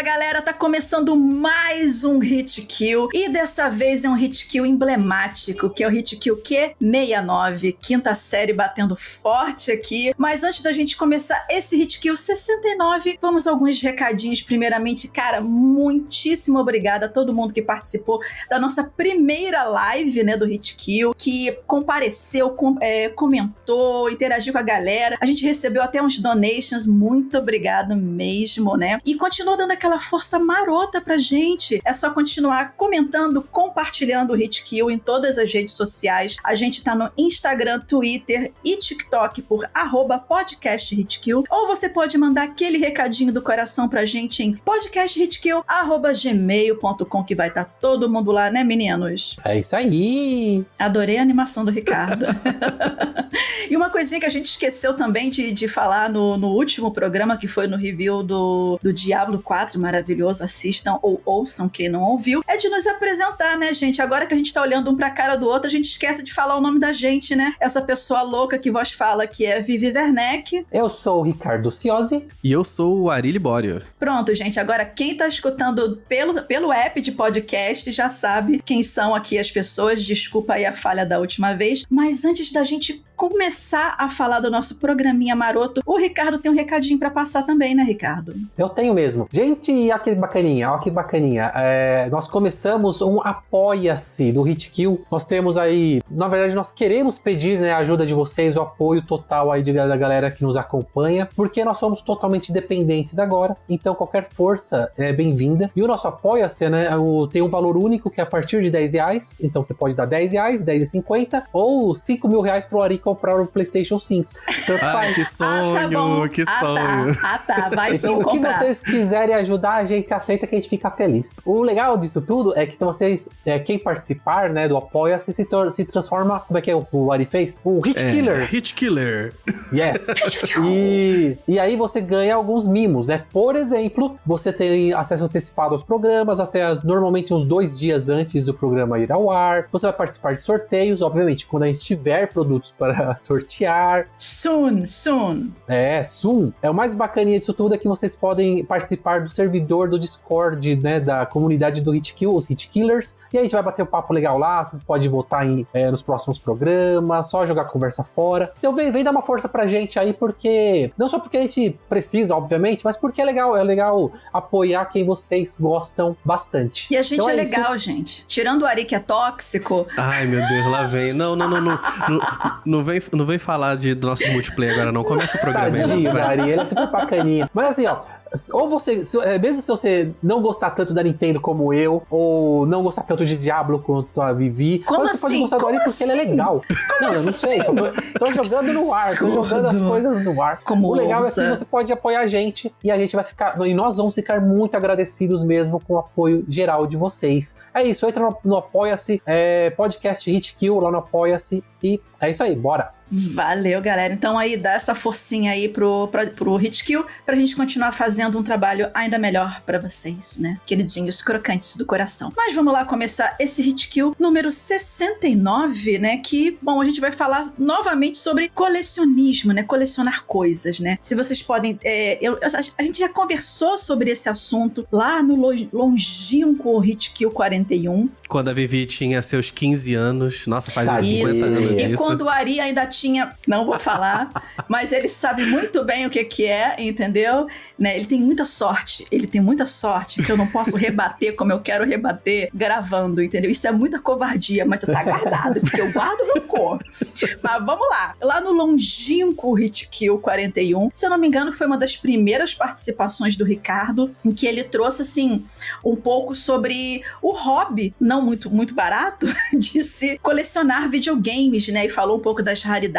Fala galera, tá começando mais um Hit Kill e dessa vez é um Hit Kill emblemático, que é o Hit Kill Q69, quinta série batendo forte aqui. Mas antes da gente começar esse Hit Kill 69, vamos a alguns recadinhos. Primeiramente, cara, muitíssimo obrigada a todo mundo que participou da nossa primeira live, né, do Hit Kill, que compareceu, com, é, comentou, interagiu com a galera. A gente recebeu até uns donations, muito obrigado mesmo, né? E continua dando aquela força marota pra gente. É só continuar comentando, compartilhando o Hit Kill em todas as redes sociais. A gente tá no Instagram, Twitter e TikTok por arroba podcast Hitkill. Ou você pode mandar aquele recadinho do coração pra gente em podcasthitkill.gmail.com que vai estar tá todo mundo lá, né, meninos? É isso aí! Adorei a animação do Ricardo. e uma coisinha que a gente esqueceu também de, de falar no, no último programa, que foi no review do, do Diablo 4, maravilhoso, assistam ou ouçam quem não ouviu, é de nos apresentar, né, gente? Agora que a gente tá olhando um pra cara do outro, a gente esquece de falar o nome da gente, né? Essa pessoa louca que vos fala que é Vivi Werneck. Eu sou o Ricardo Ciosi. E eu sou o Ari Libório. Pronto, gente. Agora, quem tá escutando pelo, pelo app de podcast já sabe quem são aqui as pessoas. Desculpa aí a falha da última vez. Mas antes da gente começar a falar do nosso programinha maroto, o Ricardo tem um recadinho para passar também, né, Ricardo? Eu tenho mesmo. Gente, olha que bacaninha, olha que bacaninha. É, nós começamos um Apoia-se do Hitkill. Nós temos aí, na verdade, nós queremos pedir né, a ajuda de vocês, o apoio total aí de, da galera que nos acompanha, porque nós somos totalmente dependentes agora, então qualquer força é bem-vinda. E o nosso Apoia-se, né, o, tem um valor único que é a partir de 10 reais, então você pode dar 10 reais, 10,50 ou 5 mil reais pro Ari comprar o PlayStation 5. Tanto ah, faz. Que sonho, ah, tá que ah, sonho. Tá. Ah, tá. Vai então, sim o que vocês quiserem ajudar, a gente aceita que a gente fica feliz. O legal disso tudo é que então, vocês, é, quem participar, né, do Apoia-se se, se transforma, como é que é o, o Ari fez? O Hit é, Killer. Hit Killer. Yes. e, e aí você ganha alguns mimos, né? Por exemplo, você tem acesso antecipado aos programas, até as, normalmente uns dois dias antes do programa ir ao ar. Você vai participar de sorteios, obviamente, quando a gente tiver produtos para sortear. Soon, soon. É, soon. É o mais bacaninha disso tudo é que vocês podem participar do servidor do Discord, né, da comunidade do Hitkill, os Hitkillers. E aí a gente vai bater um papo legal lá, vocês podem votar em, é, nos próximos programas, só jogar conversa fora. Então vem, vem dar uma força pra gente aí, porque não só porque a gente precisa, obviamente, mas porque é legal, é legal apoiar quem vocês gostam bastante. E a gente então é, é legal, gente. Tirando o Ari que é tóxico. Ai, meu Deus, lá vem. Não, não, não, não. não, não vem, não vem falar de nosso multiplayer agora, não. Começa o programa Tadinho, aí. ele é super bacaninha. Mas assim, ó, ou você, é, mesmo se você não gostar tanto da Nintendo como eu, ou não gostar tanto de Diablo quanto a Vivi, como você assim? pode gostar do Ori porque ele é assim? legal. Como não, eu não sei, só tô, tô jogando no ar, tô jogando as coisas no ar. Como o legal ouça. é que você pode apoiar a gente e a gente vai ficar, e nós vamos ficar muito agradecidos mesmo com o apoio geral de vocês. É isso, entra no, no Apoia-se, é, podcast Hit Kill lá no Apoia-se e é isso aí, bora! Valeu, galera. Então aí dá essa forcinha aí pro, pro, pro Hitkill pra gente continuar fazendo um trabalho ainda melhor para vocês, né? Queridinhos crocantes do coração. Mas vamos lá começar esse Hitkill número 69, né? Que, bom, a gente vai falar novamente sobre colecionismo, né? Colecionar coisas, né? Se vocês podem... É, eu, a, gente já conversou sobre esse assunto lá no longínquo Hitkill 41. Quando a Vivi tinha seus 15 anos. Nossa, faz uns 50 anos isso. E quando o Ari ainda tinha tinha, não vou falar, mas ele sabe muito bem o que, que é, entendeu? Né? Ele tem muita sorte, ele tem muita sorte que eu não posso rebater como eu quero rebater gravando, entendeu? Isso é muita covardia, mas tá guardado, porque eu guardo rancor. Mas vamos lá. Lá no longínquo Hit Kill 41, se eu não me engano, foi uma das primeiras participações do Ricardo, em que ele trouxe, assim, um pouco sobre o hobby, não muito, muito barato, de se colecionar videogames, né? E falou um pouco das raridades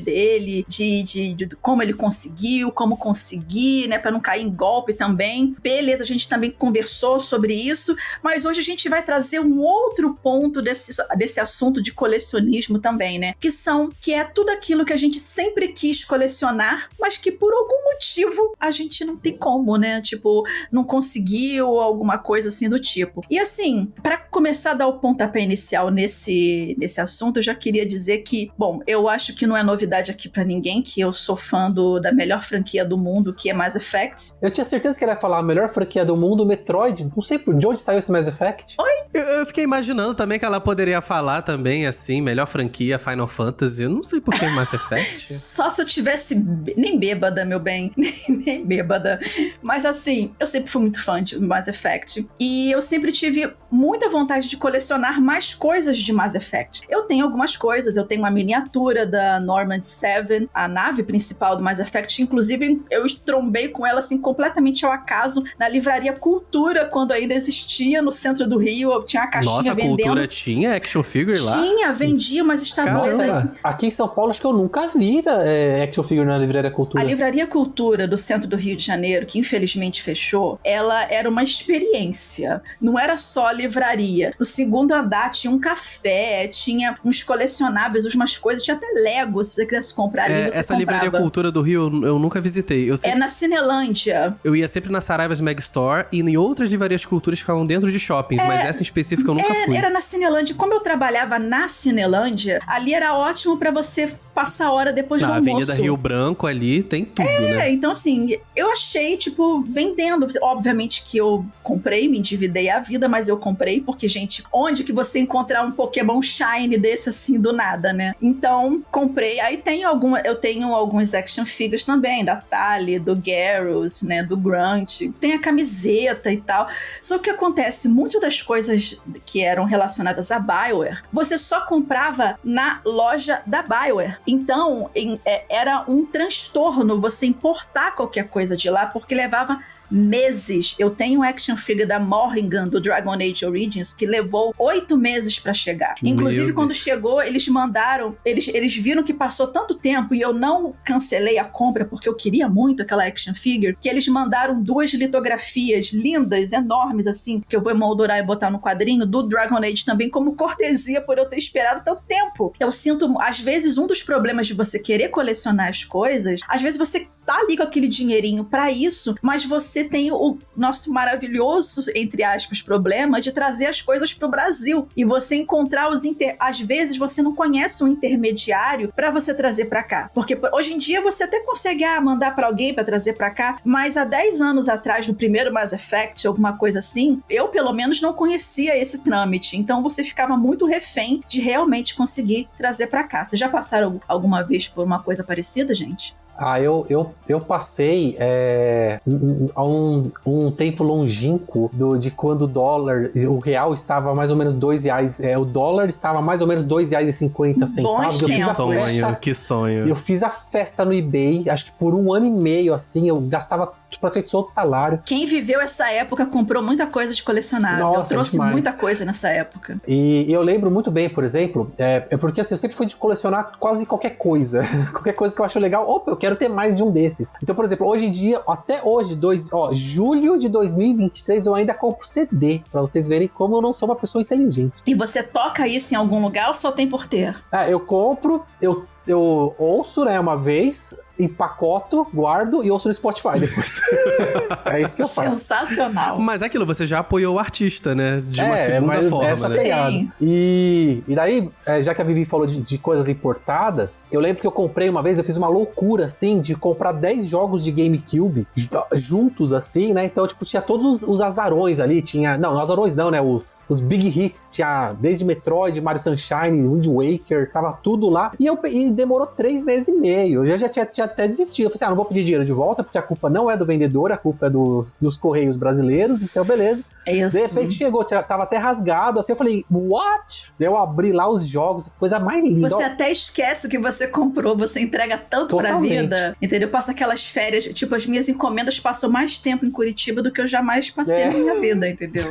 dele, de, de, de, como ele conseguiu, como conseguir, né, para não cair em golpe também. Beleza, a gente também conversou sobre isso, mas hoje a gente vai trazer um outro ponto desse, desse assunto de colecionismo também, né? Que são, que é tudo aquilo que a gente sempre quis colecionar, mas que por algum motivo a gente não tem como, né? Tipo, não conseguiu ou alguma coisa assim do tipo. E assim, para começar a dar o pontapé inicial nesse, nesse assunto, eu já queria dizer que, bom, eu acho que não é novidade aqui para ninguém, que eu sou fã do, da melhor franquia do mundo, que é Mass Effect. Eu tinha certeza que ele ia falar a melhor franquia do mundo, Metroid. Não sei por de onde saiu esse Mass Effect. Oi? Eu, eu, fiquei imaginando também que ela poderia falar também, assim, melhor franquia, Final Fantasy. Eu não sei por que Mass Effect. Só se eu tivesse. Nem bêbada, meu bem. nem bêbada. Mas assim, eu sempre fui muito fã de Mass Effect. E eu sempre tive muita vontade de colecionar mais coisas de Mass Effect. Eu tenho algumas coisas, eu tenho uma miniatura da Normand 7, a nave principal do Mass Effect. Inclusive, eu estrombei com ela assim completamente ao acaso na livraria Cultura, quando ainda existia no centro do Rio. Eu tinha a caixinha Nossa, vendendo. Cultura tinha action figure lá? Tinha, vendia umas estaduais. Nossa, aqui em São Paulo acho que eu nunca vi é, action figure na livraria Cultura. A livraria Cultura do centro do Rio de Janeiro, que infelizmente fechou, ela era uma experiência. Não era só livraria. No segundo andar tinha um café, tinha uns colecionáveis, umas coisas, tinha até Lego, se você quisesse comprar ali, É, você essa comprava. livraria Cultura do Rio eu, eu nunca visitei. Eu, É sempre- na Cinelândia. eu ia sempre na Saraivas Mag Store e em outras livrarias de culturas que ficavam dentro de shoppings, mas essa em específico eu nunca É, fui. era na Cinelândia. Como eu trabalhava na Cinelândia, ali era ótimo pra você passar a hora depois Na do almoço. Avenida Rio Branco ali tem tudo, né? É, então assim, eu achei, tipo, vendendo. Obviamente que eu comprei, me endividei a vida, mas eu comprei, porque, gente, onde que você encontrar um Pokémon Shine desse assim do nada, né? Então, comprei. Aí tem alguma. Eu tenho alguns action figures também, da Tali, do Garrus, né? Do Grunt. Tem a camiseta e tal. Só que acontece, muitas das coisas que eram relacionadas a Bioware, você só comprava na loja da Bioware. Então, em- é, era um transtorno você importar qualquer coisa de lá, porque levava meses. Eu tenho um action figure da Morrigan do Dragon Age Origins que levou oito meses pra chegar. Meu Inclusive, quando Deus. chegou, eles mandaram. Eles, eles viram que passou tanto tempo e eu não cancelei a compra porque eu queria muito aquela action figure, que eles mandaram duas litografias lindas, enormes, assim, que eu vou emoldurar e botar no quadrinho do Dragon Age também, como cortesia por eu ter esperado tanto tempo. Eu sinto, às vezes, um dos problemas de você querer colecionar as coisas, às vezes você tá ali com aquele dinheirinho pra isso, mas você tem o nosso maravilhoso, entre aspas, problema de trazer as coisas pro Brasil e você encontrar os inter... às vezes você não conhece um intermediário pra você trazer pra cá, porque hoje em dia você até consegue ah, mandar pra alguém pra trazer pra cá, mas há 10 anos atrás no primeiro Mass Effect, alguma coisa assim, eu pelo menos não conhecia esse trâmite, então você ficava muito refém de realmente conseguir trazer pra cá. Vocês já passaram alguma vez por uma coisa parecida, gente? Ah, eu, eu, eu passei é, um- há um, um tempo longínquo do, de quando o dólar, o real estava mais ou menos dois reais, é, o dólar estava mais ou menos dois reais e cinquenta centavos. Eu fiz a sonho, festa, que sonho. eu fiz a festa no eBay, acho que por um ano e meio, assim, eu gastava praticamente todo o salário. Quem viveu essa época comprou muita coisa de colecionável. Nossa, eu trouxe demais. muita coisa nessa época. E, e eu lembro muito bem, por exemplo, é, é porque assim, eu sempre fui de colecionar quase qualquer coisa. qualquer coisa que eu acho legal, opa, eu quero ter mais de um desses. Então, por exemplo, hoje em dia, até hoje, dois, ó, julho de 2023, eu ainda compro CD, pra vocês verem como eu não sou uma pessoa inteligente. E você toca isso em algum lugar ou só tem por ter? Ah, eu compro, eu, eu ouço, né, uma vez, empacoto, guardo e ouço no Spotify depois. é isso que eu faço. Sensacional. Mas é aquilo, você já apoiou o artista, né? De uma É, segunda mas forma, essa né? pegada. E, e daí, é, já que a Vivi falou de, de coisas importadas, eu lembro que eu comprei uma vez, eu fiz uma loucura, assim, de comprar 10 jogos de GameCube ju- juntos, assim, né? Então, tipo, tinha todos os, os azarões ali, tinha... Não, azarões não, né? Os, os Big Hits, tinha desde Metroid, Mario Sunshine, Wind Waker, tava tudo lá. E, eu, e demorou três meses e meio. Eu já tinha, tinha até desistido. Eu falei assim, ah, não vou pedir dinheiro de volta, porque a culpa não é do vendedor, a culpa é dos, dos correios brasileiros, então beleza. É isso. De repente chegou, tava até rasgado, assim, eu falei, what? Eu abri lá os jogos, coisa mais linda. Você até esquece que você comprou, você entrega tanto pra Totalmente. vida, entendeu? Passa aquelas férias, tipo, as minhas encomendas passam mais tempo em Curitiba do que eu jamais passei É. na minha vida, entendeu?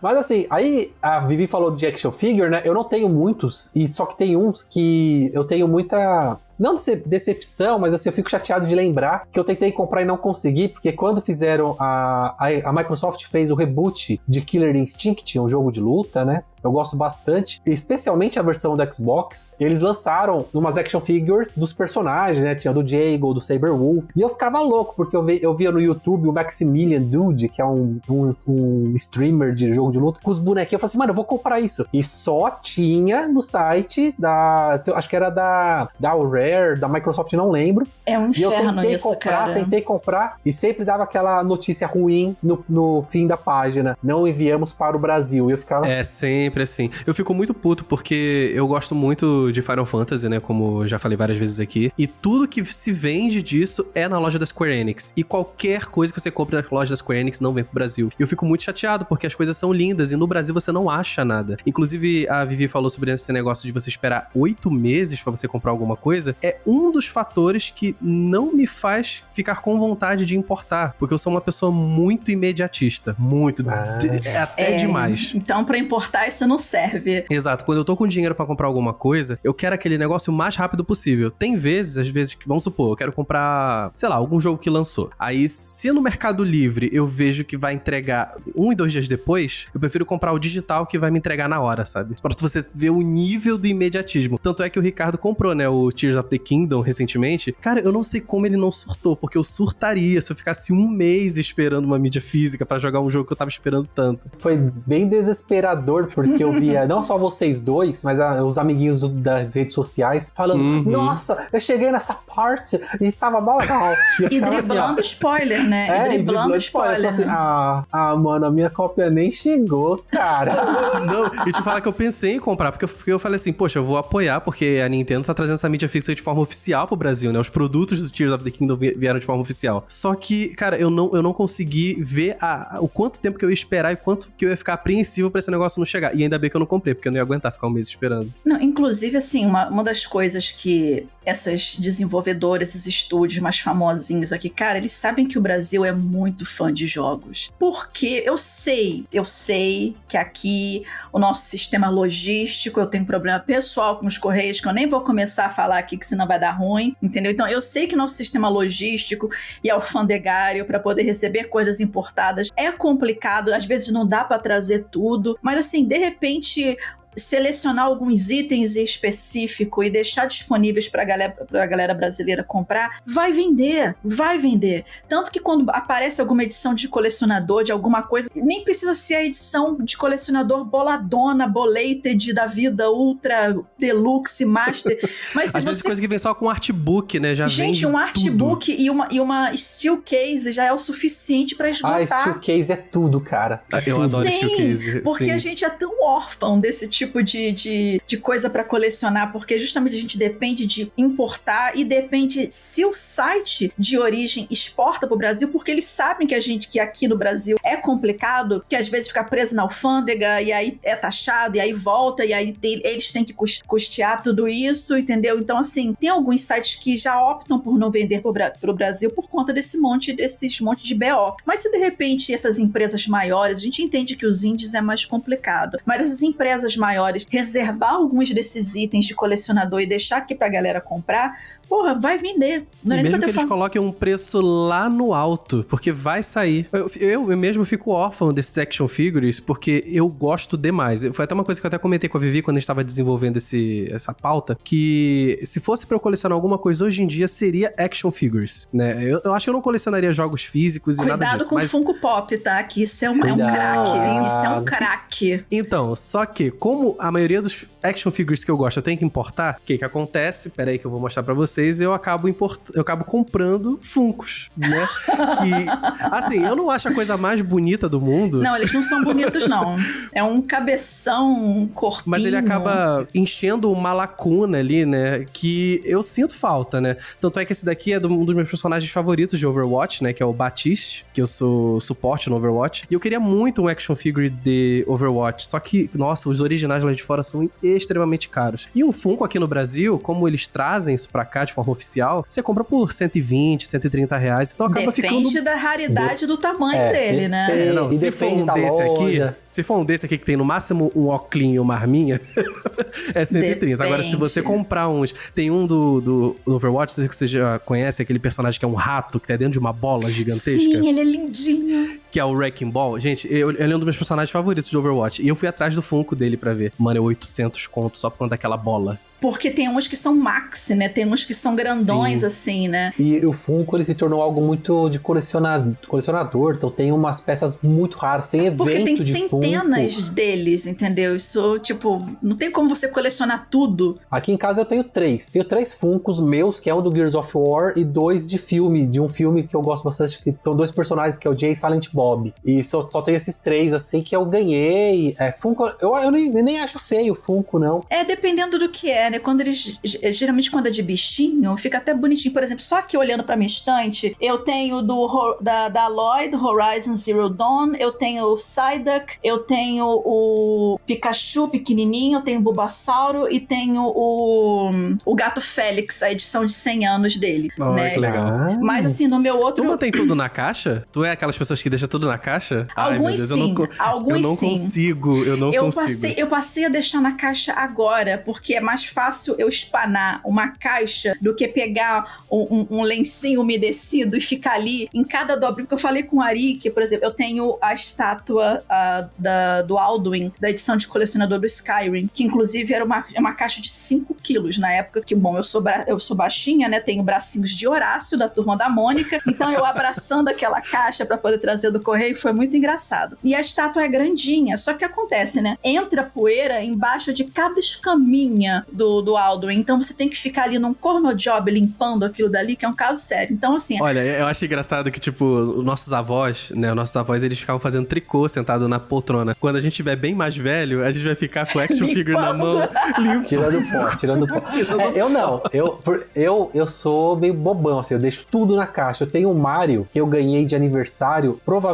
Mas assim, aí a Vivi falou de action figure, né? Eu não tenho muitos, e só que tem uns que eu tenho muita. Não decepção, mas assim, eu fico chateado de lembrar que eu tentei comprar e não consegui, porque quando fizeram a, a, a Microsoft fez o reboot de Killer Instinct, um jogo de luta, né? Eu gosto bastante, especialmente a versão do Xbox. Eles lançaram umas action figures dos personagens, né? Tinha do Jago, do Saberwolf. E eu ficava louco, porque eu, vi, eu via no YouTube o Maximilian Dude, que é um, um, um streamer de jogo de luta, com os bonequinhos. Eu falei assim, mano, eu vou comprar isso. E só tinha no site da. Acho que era da, da Rare, da Microsoft, não lembro. É um inferno E eu tentei isso, comprar, cara. tentei comprar, e sempre dava aquela notícia ruim no, no fim da página. Não enviamos para o Brasil. E eu ficava É sempre assim. Eu fico muito puto porque eu gosto muito de Final Fantasy, né? Como já falei várias vezes aqui. E tudo que se vende disso é na loja da Square Enix. E qualquer coisa que você compre na loja da Square Enix não vem pro Brasil. E eu fico muito chateado porque as coisas são lindas e no Brasil você não acha nada. Inclusive, a Vivi falou sobre esse negócio de você esperar oito meses para você comprar alguma coisa. É um dos fatores que não me faz ficar com vontade de importar. Porque eu sou uma pessoa muito imediatista. Muito. Ah. de- é até É, demais. Então, pra importar, isso não serve. Exato, quando eu tô com dinheiro pra comprar alguma coisa, eu quero aquele negócio o mais rápido possível. Tem vezes, às vezes, que, vamos supor, eu quero comprar, sei lá, algum jogo que lançou. Aí, se no Mercado Livre eu vejo que vai entregar um e dois dias depois, eu prefiro comprar o digital que vai me entregar na hora, sabe? Pra você ver o nível do imediatismo. Tanto é que o Ricardo comprou, né, o Tears of the Kingdom recentemente. Cara, eu não sei como ele não surtou, porque eu surtaria se eu ficasse um mês esperando uma mídia física pra jogar um jogo que eu tava esperando tanto. Foi bem desesperador, porque eu via não só vocês dois, mas a- os amiguinhos do- das redes sociais falando: Uhum. Nossa, eu cheguei nessa parte e tava legal. E E assim, driblando spoiler, né? É, e e driblando spoiler. falei assim, né? ah, ah, mano, a minha cópia nem chegou, cara. Não, e te falar que eu pensei em comprar, porque eu, porque eu falei assim, poxa, eu vou apoiar, porque a Nintendo tá trazendo essa mídia fixa de forma oficial pro Brasil, né? Os produtos do Tears of the Kingdom vi- vieram de forma oficial. Só que, cara, eu não, eu não consegui ver a- o quanto tempo que eu ia esperar e quanto que eu ia ficar apreensivo pra esse negócio não chegar. E ainda bem que eu não comprei, porque eu não ia aguentar ficar um mês esperando. Não, inclusive, assim, uma, uma das coisas que essas desenvolvedoras, esses estúdios mais famosinhos aqui, cara, eles sabem que o Brasil é muito fã de jogos. Porque eu sei, eu sei que aqui o nosso sistema logístico, eu tenho problema pessoal com os Correios, que eu nem vou começar a falar aqui, que senão vai dar ruim, entendeu? Então, eu sei que nosso sistema logístico e alfandegário para poder receber coisas importadas é complicado, às vezes não dá para trazer tudo, mas assim, de repente selecionar alguns itens em específico e deixar disponíveis para a galera, pra galera brasileira comprar, vai vender, vai vender. Tanto que quando aparece alguma edição de colecionador de alguma coisa, nem precisa ser a edição de colecionador boladona, bolated da vida, ultra, deluxe, master. Mas se Às vezes você coisa que vem só com artbook, né? Já Gente, vende um tudo. artbook e uma, e uma steel case já é o suficiente para Ah, esgotar. Steel Case é tudo, cara. É Eu tudo. adoro Sim, steel case. Porque sim. a gente é tão órfão desse tipo de, de, de coisa para colecionar, porque justamente a gente depende de importar e depende se o site de origem exporta para o Brasil, porque eles sabem que a gente, que aqui no Brasil é complicado, que às vezes fica preso na alfândega e aí é taxado e aí volta e aí tem- eles têm que cus- custear tudo isso, entendeu? Então, assim, tem alguns sites que já optam por não vender para o Brasil por conta desse monte, desses monte de BO. Mas se de repente essas empresas maiores, a gente entende que os indies é mais complicado, mas essas empresas maiores reservar alguns desses itens de colecionador e deixar aqui pra galera comprar, porra, vai vender. Não é nem mesmo que eu que tô eles coloquem um preço lá no alto, porque vai sair. Eu, eu, eu mesmo fico órfão desses action figures, porque eu gosto demais. Foi até uma coisa que eu até comentei com a Vivi quando a gente estava desenvolvendo esse, essa pauta, que se fosse pra eu colecionar alguma coisa hoje em dia, seria action figures, né? Eu, eu acho que eu não colecionaria jogos físicos e nada Cuidado disso, com o mas... Funko Pop, tá? Que isso é um, é um Cuidado. craque. Isso é um craque. Então, só que, como a maioria dos action figures que eu gosto eu tenho que importar, o que que acontece? Pera aí que eu vou mostrar pra vocês, eu acabo import... eu acabo comprando Funkos, né? que, assim, eu não acho a coisa mais bonita do mundo, Não, eles não são bonitos, não. É um cabeção, um corpinho. mas ele acaba enchendo uma lacuna ali, né? Que eu sinto falta, né? Tanto é que esse daqui é do- um dos meus personagens favoritos de Overwatch, né? Que é o Batiste, que eu sou suporte no Overwatch. E eu queria muito um action figure de Overwatch. Só que, nossa, os originais lá de fora são extremamente caros. E um Funko aqui no Brasil, como eles trazem isso pra cá de forma oficial, você compra por 120, 130 reais, então acaba Depende ficando... da raridade de... do tamanho É, dele, né? depende. É, não, E se for depende um desse loja. aqui, se for um desse aqui que tem no máximo um oclinho, uma arminha, é 130. Agora, se você Depende. comprar uns. Tem um do, do Overwatch, que você já conhece, aquele personagem que é um rato, que tá dentro de uma bola gigantesca, Sim, ele é lindinho. Que é o Wrecking Ball. Gente, eu- ele é um dos meus personagens favoritos de Overwatch. E eu fui atrás do Funko dele pra ver. Mano, é 800 conto só por conta daquela bola. Porque tem uns que são maxi, né? Tem uns que são grandões, Sim. assim, né? E o Funko ele se tornou algo muito de colecionar, colecionador, então tem umas peças muito raras, tem evento Porque tem de centenas Funko. deles, entendeu? Isso, tipo, não tem como você colecionar tudo. Aqui em casa eu tenho três. Tenho três Funkos meus, que é um do Gears of War, e dois de filme, de um filme que eu gosto bastante, que são dois personagens, que é o Jay Silent Bob. E só, só tem esses três, assim, que eu ganhei. É, Funko, eu, eu nem, nem acho feio o Funko, não. É, dependendo do que é, né? Quando eles. Geralmente, quando é de bichinho, fica até bonitinho. Por exemplo, só aqui olhando pra minha estante, eu tenho do da, da Aloy, do Horizon Zero Dawn, eu tenho o Psyduck, eu tenho o Pikachu pequenininho, eu tenho o Bulbasauro e tenho o, o Gato Félix, a edição de 100 anos dele, Olha né? que legal. Ah, Mas assim, no meu Tu outro. mantém tudo na caixa? Tu é aquelas pessoas que deixam tudo na caixa? Ai, Alguns Deus, sim, eu não, alguns eu não sim. consigo, eu não eu consigo. passei, eu passei a deixar na caixa agora, porque é mais fácil eu espanar uma caixa do que pegar um, um- um lencinho umedecido e ficar ali em cada dobra. Porque eu falei com o Ari que, por exemplo, eu tenho a estátua ah, da- do Alduin, da edição de colecionador do Skyrim, que inclusive era uma, é uma caixa de 5 quilos na época, que, bom, eu sou, eu sou baixinha, né? Tenho bracinhos de Horácio, da turma da Mônica, então eu abraçando aquela caixa para poder trazer do correio foi muito engraçado. E a estátua é grandinha, só que acontece, né? Entra poeira embaixo de cada escaminha do, do Alduin, então você tem que ficar ali num cornojob limpando aquilo dali, que é um caso sério. Então, assim, Olha, eu acho engraçado que, tipo, os nossos avós, né? Os nossos avós, eles ficavam fazendo tricô sentado na poltrona. Quando a gente tiver bem mais velho, a gente vai ficar com o action figure na mão, limpo. Tirando pó, tirando pó. É, eu não, eu, por- eu, eu sou meio bobão, assim, eu deixo tudo na caixa. Eu tenho um Mario que eu ganhei de aniversário, provavelmente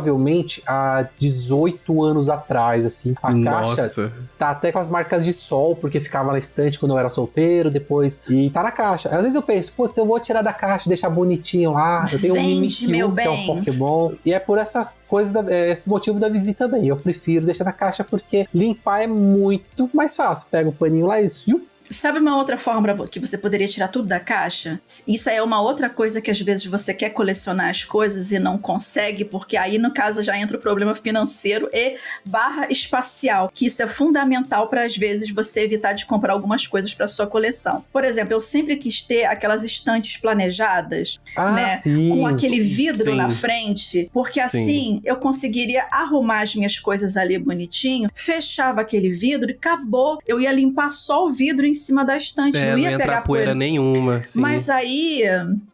há 18 anos atrás, assim. A caixa Nossa. tá até com as marcas de sol, porque ficava na estante quando eu era solteiro, depois. E tá na caixa. Às vezes eu penso, putz, eu vou tirar da caixa, deixar bonitinho lá. Eu tenho um Vende, Mimikyu, meu que é um bem. Pokémon. E é por essa coisa, da, é esse motivo da Vivi também. Eu prefiro deixar na caixa porque limpar é muito mais fácil. Pega o paninho lá e ziup, Sabe uma outra forma que você poderia tirar tudo da caixa? Isso é uma outra coisa que às vezes você quer colecionar as coisas e não consegue, porque aí no caso já entra o problema financeiro e barra espacial, que isso é fundamental para às vezes você evitar de comprar algumas coisas para sua coleção. Por exemplo, eu sempre quis ter aquelas estantes planejadas Ah, né, sim. com aquele vidro Sim. na frente, porque Sim. assim eu conseguiria arrumar as minhas coisas ali bonitinho, fechava aquele vidro e acabou. Eu ia limpar só o vidro em cima da estante, É, não não ia ia pegar entrar poeira nenhuma, sim. Mas aí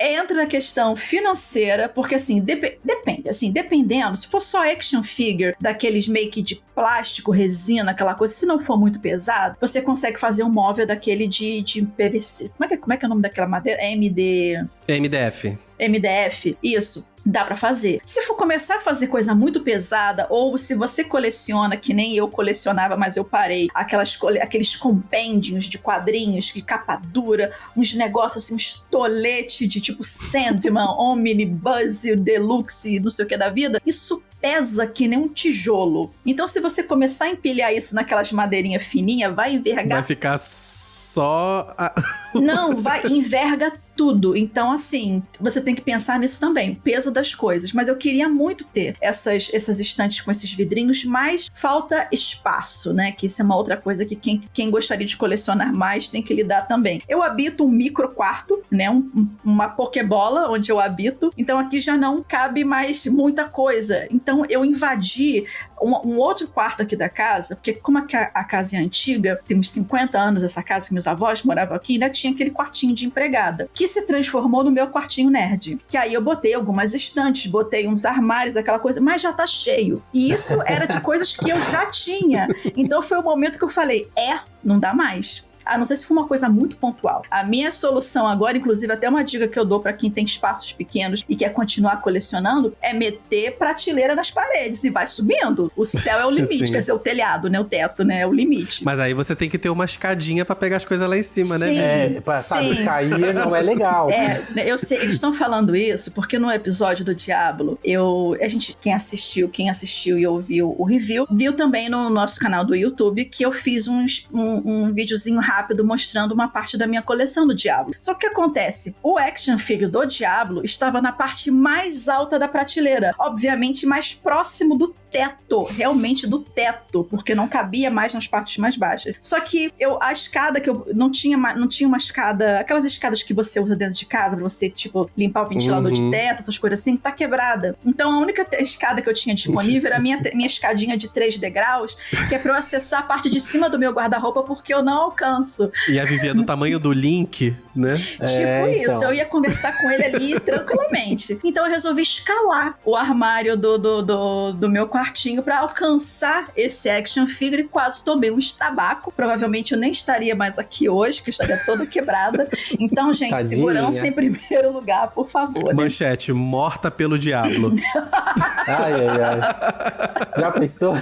entra na questão financeira, porque assim, dep- depende, assim, dependendo, se for só action figure daqueles make de plástico, resina, aquela coisa, se não for muito pesado, você consegue fazer um móvel daquele de, de PVC. Como é, que, como é que é o nome daquela madeira? MD. MDF. MDF, isso. Dá pra fazer. Se for começar a fazer coisa muito pesada, ou se você coleciona, que nem eu colecionava, mas eu parei, aquelas, aqueles compêndios de quadrinhos, de capa dura, uns negócios assim, uns toletes de tipo Sandman, Omnibus, Deluxe, não sei o que da vida, isso pesa que nem um tijolo. Então, se você começar a empilhar isso naquelas madeirinhas fininhas, vai envergar Vai ficar só. a- não, vai, enverga tudo. Então, assim, você tem que pensar nisso também, o peso das coisas. Mas eu queria muito ter essas, essas estantes com esses vidrinhos, mas falta espaço, né? Que isso é uma outra coisa que quem, quem gostaria de colecionar mais tem que lidar também. Eu habito um micro quarto, né? Um- um- uma pokebola onde eu habito. Então aqui já não cabe mais muita coisa. Então eu invadi um, um outro quarto aqui da casa, porque como a, a casa é antiga, tem uns 50 anos essa casa que meus avós moravam aqui, ainda tinha aquele quartinho de empregada, que se transformou no meu quartinho nerd. Que aí eu botei algumas estantes, botei uns armários, aquela coisa, mas já tá cheio. E isso era de coisas que eu já tinha. Então foi o momento que eu falei: é, não dá mais. A não ser se for uma coisa muito pontual. A minha solução agora, inclusive, até uma dica que eu dou para quem tem espaços pequenos e quer continuar colecionando, é meter prateleira nas paredes e vai subindo. O céu é o limite, quer dizer, o telhado, né? O teto, né? É o limite. Mas aí você tem que ter uma escadinha para pegar as coisas lá em cima, né? Sim. né? É, pra, sabe, cair não é legal. É, eu sei, eles estão falando isso porque no episódio do Diablo, eu, a gente, quem assistiu, quem assistiu e ouviu o review, viu também no nosso canal do YouTube que eu fiz um, um, um videozinho rápido mostrando uma parte da minha coleção do Diablo. Só que o que acontece? O action figure do Diablo estava na parte mais alta da prateleira, obviamente mais próximo do teto, realmente do teto, porque não cabia mais nas partes mais baixas. Só que eu a escada que eu não tinha não tinha uma escada, aquelas escadas que você usa dentro de casa pra você tipo limpar o ventilador uhum. de teto, essas coisas assim, tá quebrada. Então a única escada que eu tinha disponível era a minha minha escadinha de três degraus, que é para eu acessar a parte de cima do meu guarda-roupa porque eu não alcanço. E a Vivi é do tamanho do Link, né? Tipo é, isso, então. eu ia conversar com ele ali tranquilamente. Então eu resolvi escalar o armário do, do, do, do meu quartinho para alcançar esse action figure e quase tomei um estabaco. Provavelmente eu nem estaria mais aqui hoje, que eu estaria toda quebrada. Então, gente, Tadinha. segurança em primeiro lugar, por favor. Né? Manchete, morta pelo diabo. ai, ai, ai. Já pensou?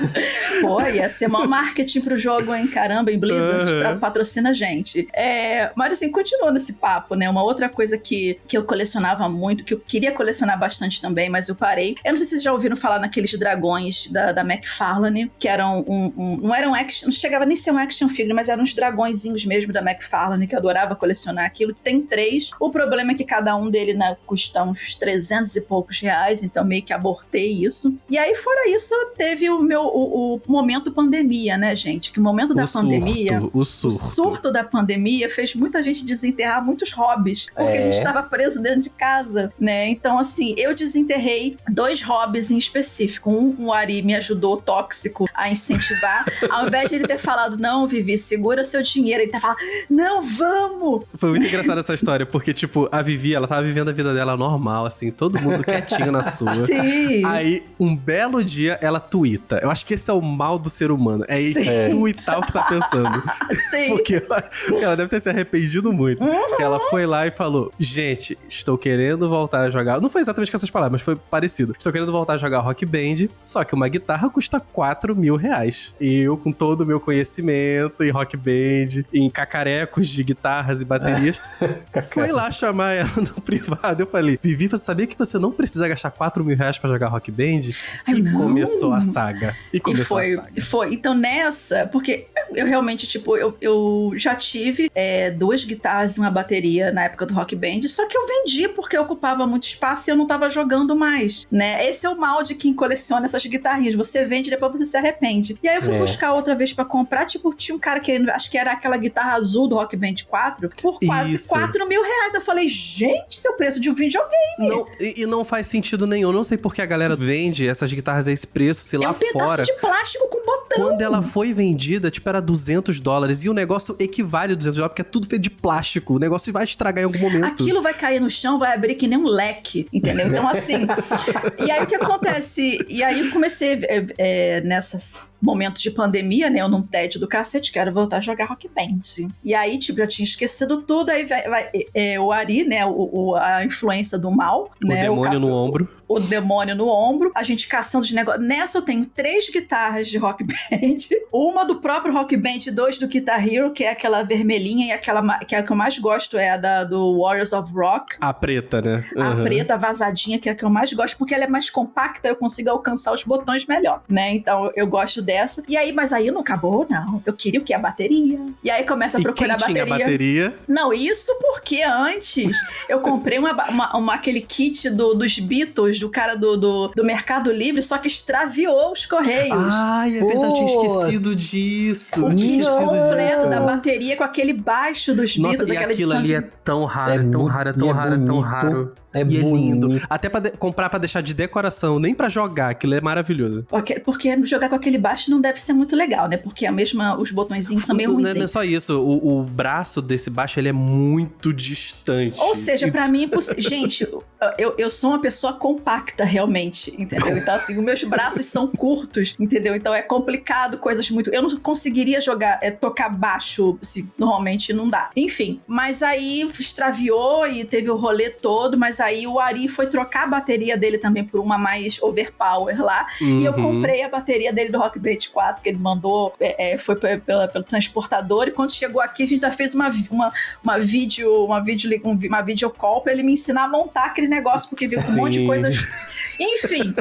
Pô, ia ser maior marketing pro jogo, hein? Caramba, em Blizzard, uhum. pra, patrocina a gente. É, mas assim, continua nesse papo, né? Uma outra coisa que, que eu colecionava muito, que eu queria colecionar bastante também, mas eu parei. Eu não sei se vocês já ouviram falar naqueles dragões da, da McFarlane, que eram um, um, não eram action, não chegava nem a ser um action figure, mas eram uns dragõezinhos mesmo da McFarlane, que eu adorava colecionar aquilo. Tem três. O problema é que cada um dele né, custa uns 300 e poucos reais, então meio que abortei isso. E aí, fora isso, teve o meu o, o momento pandemia, né, gente? Que o momento da o pandemia, surto, o surto. o surto da pandemia fez muita gente desenterrar muitos hobbies, porque é. a gente estava é. preso dentro de casa, né? Então, assim, eu desenterrei dois hobbies em específico. Um, um Ari me ajudou tóxico a incentivar. Ao invés de ele ter falado, não, Vivi, segura seu dinheiro, ele tá falando, não, vamos! Foi muito engraçada essa história, porque, tipo, a Vivi, ela tava vivendo a vida dela normal, assim, todo mundo quietinho na sua. Sim. Aí, um belo dia, ela tuita. Eu acho que esse é o mal do ser humano. É Sim. tuitar o que tá pensando. Sim. Porque ela, ela, deve ter se arrependido muito. Uhum. Ela foi lá e falou: Gente, estou querendo voltar a jogar. Não foi exatamente com essas palavras, mas foi parecido. Estou querendo voltar a jogar Rock Band, só que que uma guitarra custa 4 mil reais. E eu, com todo o meu conhecimento em rock band, em cacarecos de guitarras e baterias, fui lá chamar ela no privado. Eu falei, Vivi, você sabia que você não precisa gastar 4 mil reais pra jogar rock band? Ai, e não. começou a saga. E começou e foi, a saga. Foi. Então nessa, porque eu realmente, tipo, eu, eu já tive é, duas guitarras e uma bateria na época do rock band, só que eu vendi porque ocupava muito espaço e eu não tava jogando mais, né? Esse é o mal de quem coleciona essas guitarrinhas. Você vende e depois você se arrepende. E aí eu fui é. buscar outra vez para comprar. Tipo, tinha um cara que acho que era aquela guitarra azul do Rock Band 4 por quase Isso. 4 mil reais. Eu falei, gente, seu preço de um videogame. Não, e, e, não faz sentido nenhum. Não sei porque a galera vende essas guitarras a esse preço, se é lá um fora. de plástico com botão. Quando ela foi vendida, tipo, era 200 dólares. E o negócio equivale a 200 dólares, porque é tudo feito de plástico. O negócio vai estragar em algum momento. Aquilo vai cair no chão, vai abrir que nem um leque, entendeu? Então, assim. e aí o que acontece? E aí eu comecei é, é, nessas momentos de pandemia, né? Eu num tédio do cacete, quero voltar a jogar Rock Band. E aí, tipo, eu tinha esquecido tudo, aí vai, vai é, o Ari, né? O, o, a influência do mal, o né? Demônio o no ombro. O demônio no ombro, a gente caçando de negócio. Nessa eu tenho três guitarras de Rock Band, uma do próprio Rock Band, dois do Guitar Hero, que é aquela vermelhinha, e aquela que é a que eu mais gosto é a da, do Warriors of Rock. A preta, né? Uhum. A preta, vazadinha, que é a que eu mais gosto, porque ela é mais compacta, eu consigo alcançar os botões melhor, né? Então eu gosto dessa. E aí, mas aí não acabou, não. Eu queria o que? A bateria. E aí começa a procurar e quem bateria. Tinha bateria. Não, isso porque antes eu comprei uma, uma, uma aquele kit do, dos Beatles, do cara do, do, do, Mercado Livre, só que extraviou os correios. Ai, é verdade, eu tinha esquecido disso. O kit completo da bateria com aquele baixo dos Nossa, Beatles, e aquela aquilo ali de... é tão raro, é tão raro, é tão raro, é tão raro. É, e é lindo. Até para comprar para deixar de decoração, nem para jogar, aquilo é maravilhoso. Porque, porque jogar com aquele baixo não deve ser muito legal, né? Porque a mesma, os botõezinhos são meio Não, ruins. não é só isso, o, o braço desse baixo ele é muito distante. Ou seja, pra mim, é imposs- gente, eu, eu sou uma pessoa compacta, realmente, entendeu? Então, assim, os meus braços são curtos, entendeu? Então é complicado, coisas muito. Eu não conseguiria jogar, é, tocar baixo, se normalmente não dá. Enfim, mas aí extraviou e teve o rolê todo, mas aí o Ari foi trocar a bateria dele também por uma mais overpower lá. E eu Uhum. comprei a bateria dele do Rock Band 4, que ele mandou, é, é, foi pe- pela- pelo transportador. E quando chegou aqui, a gente já fez uma, uma, uma vídeo, uma vídeo, um uma videocall pra ele me ensinar a montar aquele negócio, porque viu com um monte de coisas. Enfim,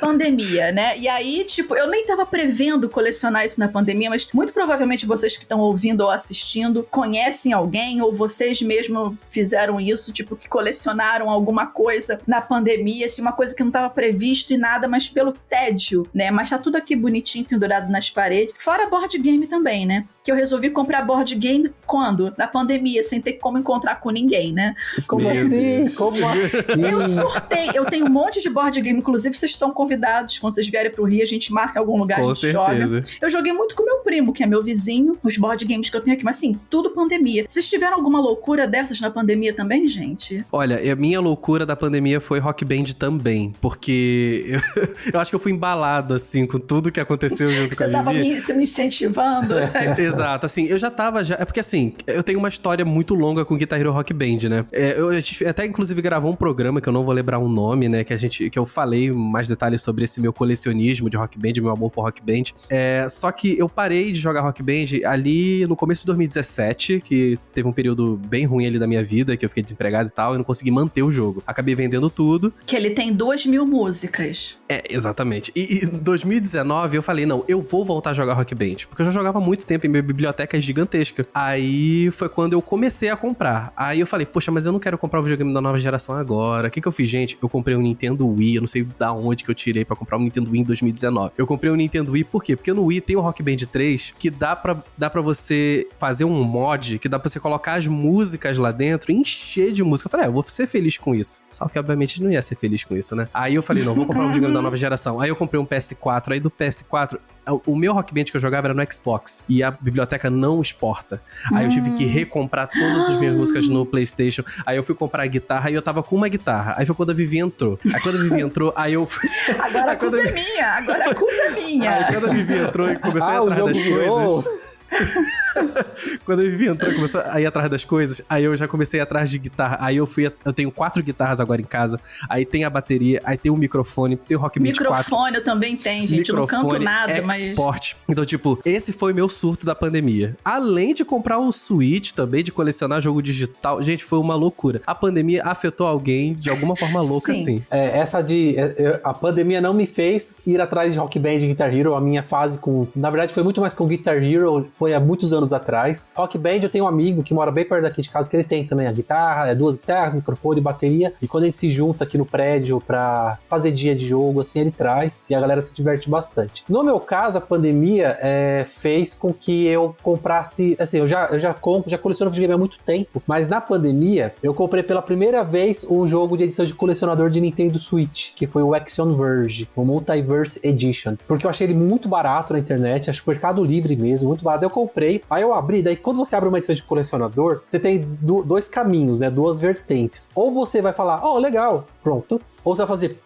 pandemia, né? E aí, tipo, eu nem tava prevendo colecionar isso na pandemia, mas muito provavelmente vocês que estão ouvindo ou assistindo conhecem alguém, ou vocês mesmo fizeram isso, tipo, que colecionaram alguma coisa na pandemia, assim, uma coisa que não tava previsto e nada, mas pelo tédio, né? Mas tá tudo aqui bonitinho, pendurado nas paredes. Fora board game também, né? Que eu resolvi comprar board game quando? Na pandemia, sem ter como encontrar com ninguém, né? Como Meu assim? Deus. Como assim? Eu surtei, eu tenho um monte de board game, inclusive vocês estão convidados. Quando vocês vierem pro Rio, a gente marca algum lugar, Com a gente joga. certeza. Eu joguei muito com meu primo, que é meu vizinho, os board games que eu tenho aqui, mas assim, tudo pandemia. Vocês tiveram alguma loucura dessas na pandemia também, gente? Olha, a minha loucura da pandemia foi Rock Band também, porque eu, eu acho que eu fui embalado, assim, com tudo que aconteceu junto com Você a tava Vivi. me, me incentivando. Exato, assim, eu já tava já. É porque assim, eu tenho uma história muito longa com Guitar Hero Rock Band, né? É, eu, a gente até inclusive gravou um programa que eu não vou lembrar o nome, né? Que a gente. Que eu falei mais detalhes sobre esse meu colecionismo de Rock Band, meu amor por Rock Band. É, só que eu parei de jogar Rock Band ali no começo de 2017, que teve um período bem ruim ali da minha vida, que eu fiquei desempregado e tal, e não consegui manter o jogo. Acabei vendendo tudo. que ele tem duas mil músicas. É, exatamente. E em 2019 eu falei, não, eu vou voltar a jogar Rock Band. Porque eu já jogava muito tempo e minha biblioteca é gigantesca. Aí foi quando eu comecei a comprar. Aí eu falei, poxa, mas eu não quero comprar o videogame da nova geração agora. O que, que eu fiz, gente? Eu comprei um Nintendo Wii. Eu não sei da onde que eu tirei pra comprar um Nintendo Wii em 2019. Eu comprei um Nintendo Wii por quê? Porque no Wii tem o Rock Band 3 que dá pra, dá pra você fazer um mod que dá pra você colocar as músicas lá dentro encher de música. Eu falei, é, eu vou ser feliz com isso. Só que obviamente não ia ser feliz com isso, né? Aí eu falei, não, vou comprar um videogame da nova geração. Aí eu comprei um PS4. Aí do PS4, o meu Rock Band que eu jogava era no Xbox. E a biblioteca não exporta. Aí eu tive que Hum. recomprar todas as minhas músicas no PlayStation. Aí eu fui comprar a guitarra e eu tava com uma guitarra. Aí foi quando a Vivi entrou. Aí quando a Vivi entrou, aí eu. Agora a culpa eu- é minha, agora a culpa é minha. Aí quando a Vivi entrou e comecei a Ah, o atrás das virou. coisas. Quando a Vivi entrou e começou a ir atrás das coisas, aí eu já comecei atrás de guitarra. Aí eu fui. Eu tenho quatro guitarras agora em casa. Aí tem a bateria, aí tem o microfone, tem o Rock Band 4. Microfone eu também tenho, gente. Eu não canto microfone, nada, mas. export. Então, tipo, esse foi meu surto da pandemia. Além de comprar o Switch também, de colecionar jogo digital. Gente, foi uma loucura. A pandemia afetou alguém de alguma forma louca, Sim. assim. É, essa de. é, a pandemia não me fez ir atrás de Rock Band e Guitar Hero. A minha fase com. Na verdade, foi muito mais com Guitar Hero, foi há muitos anos atrás. Rock Band, eu tenho um amigo que mora bem perto daqui de casa, que ele tem também a guitarra, é duas guitarras, microfone, bateria. E quando a gente se junta aqui no prédio pra fazer dia de jogo, assim, ele traz. E a galera se diverte bastante. No meu caso, a pandemia é, fez com que eu comprasse. Assim, eu já, eu já compro, já coleciono videogame há muito tempo. Mas na pandemia, eu comprei pela primeira vez um jogo de edição de colecionador de Nintendo Switch, que foi o Action Verge, o Multiverse Edition. Porque eu achei ele muito barato na internet, acho que Mercado Livre mesmo, muito barato. Eu comprei, aí eu abri, daí quando você abre uma edição de colecionador, você tem do- dois caminhos, né? Duas vertentes. Ou você vai falar, oh, legal, pronto. Ou você vai fazer.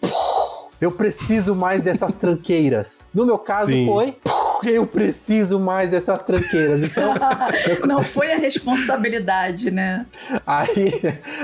Eu preciso mais dessas tranqueiras. No meu caso Sim. foi. Eu preciso mais dessas tranqueiras. Então, Não foi a responsabilidade, né? Aí,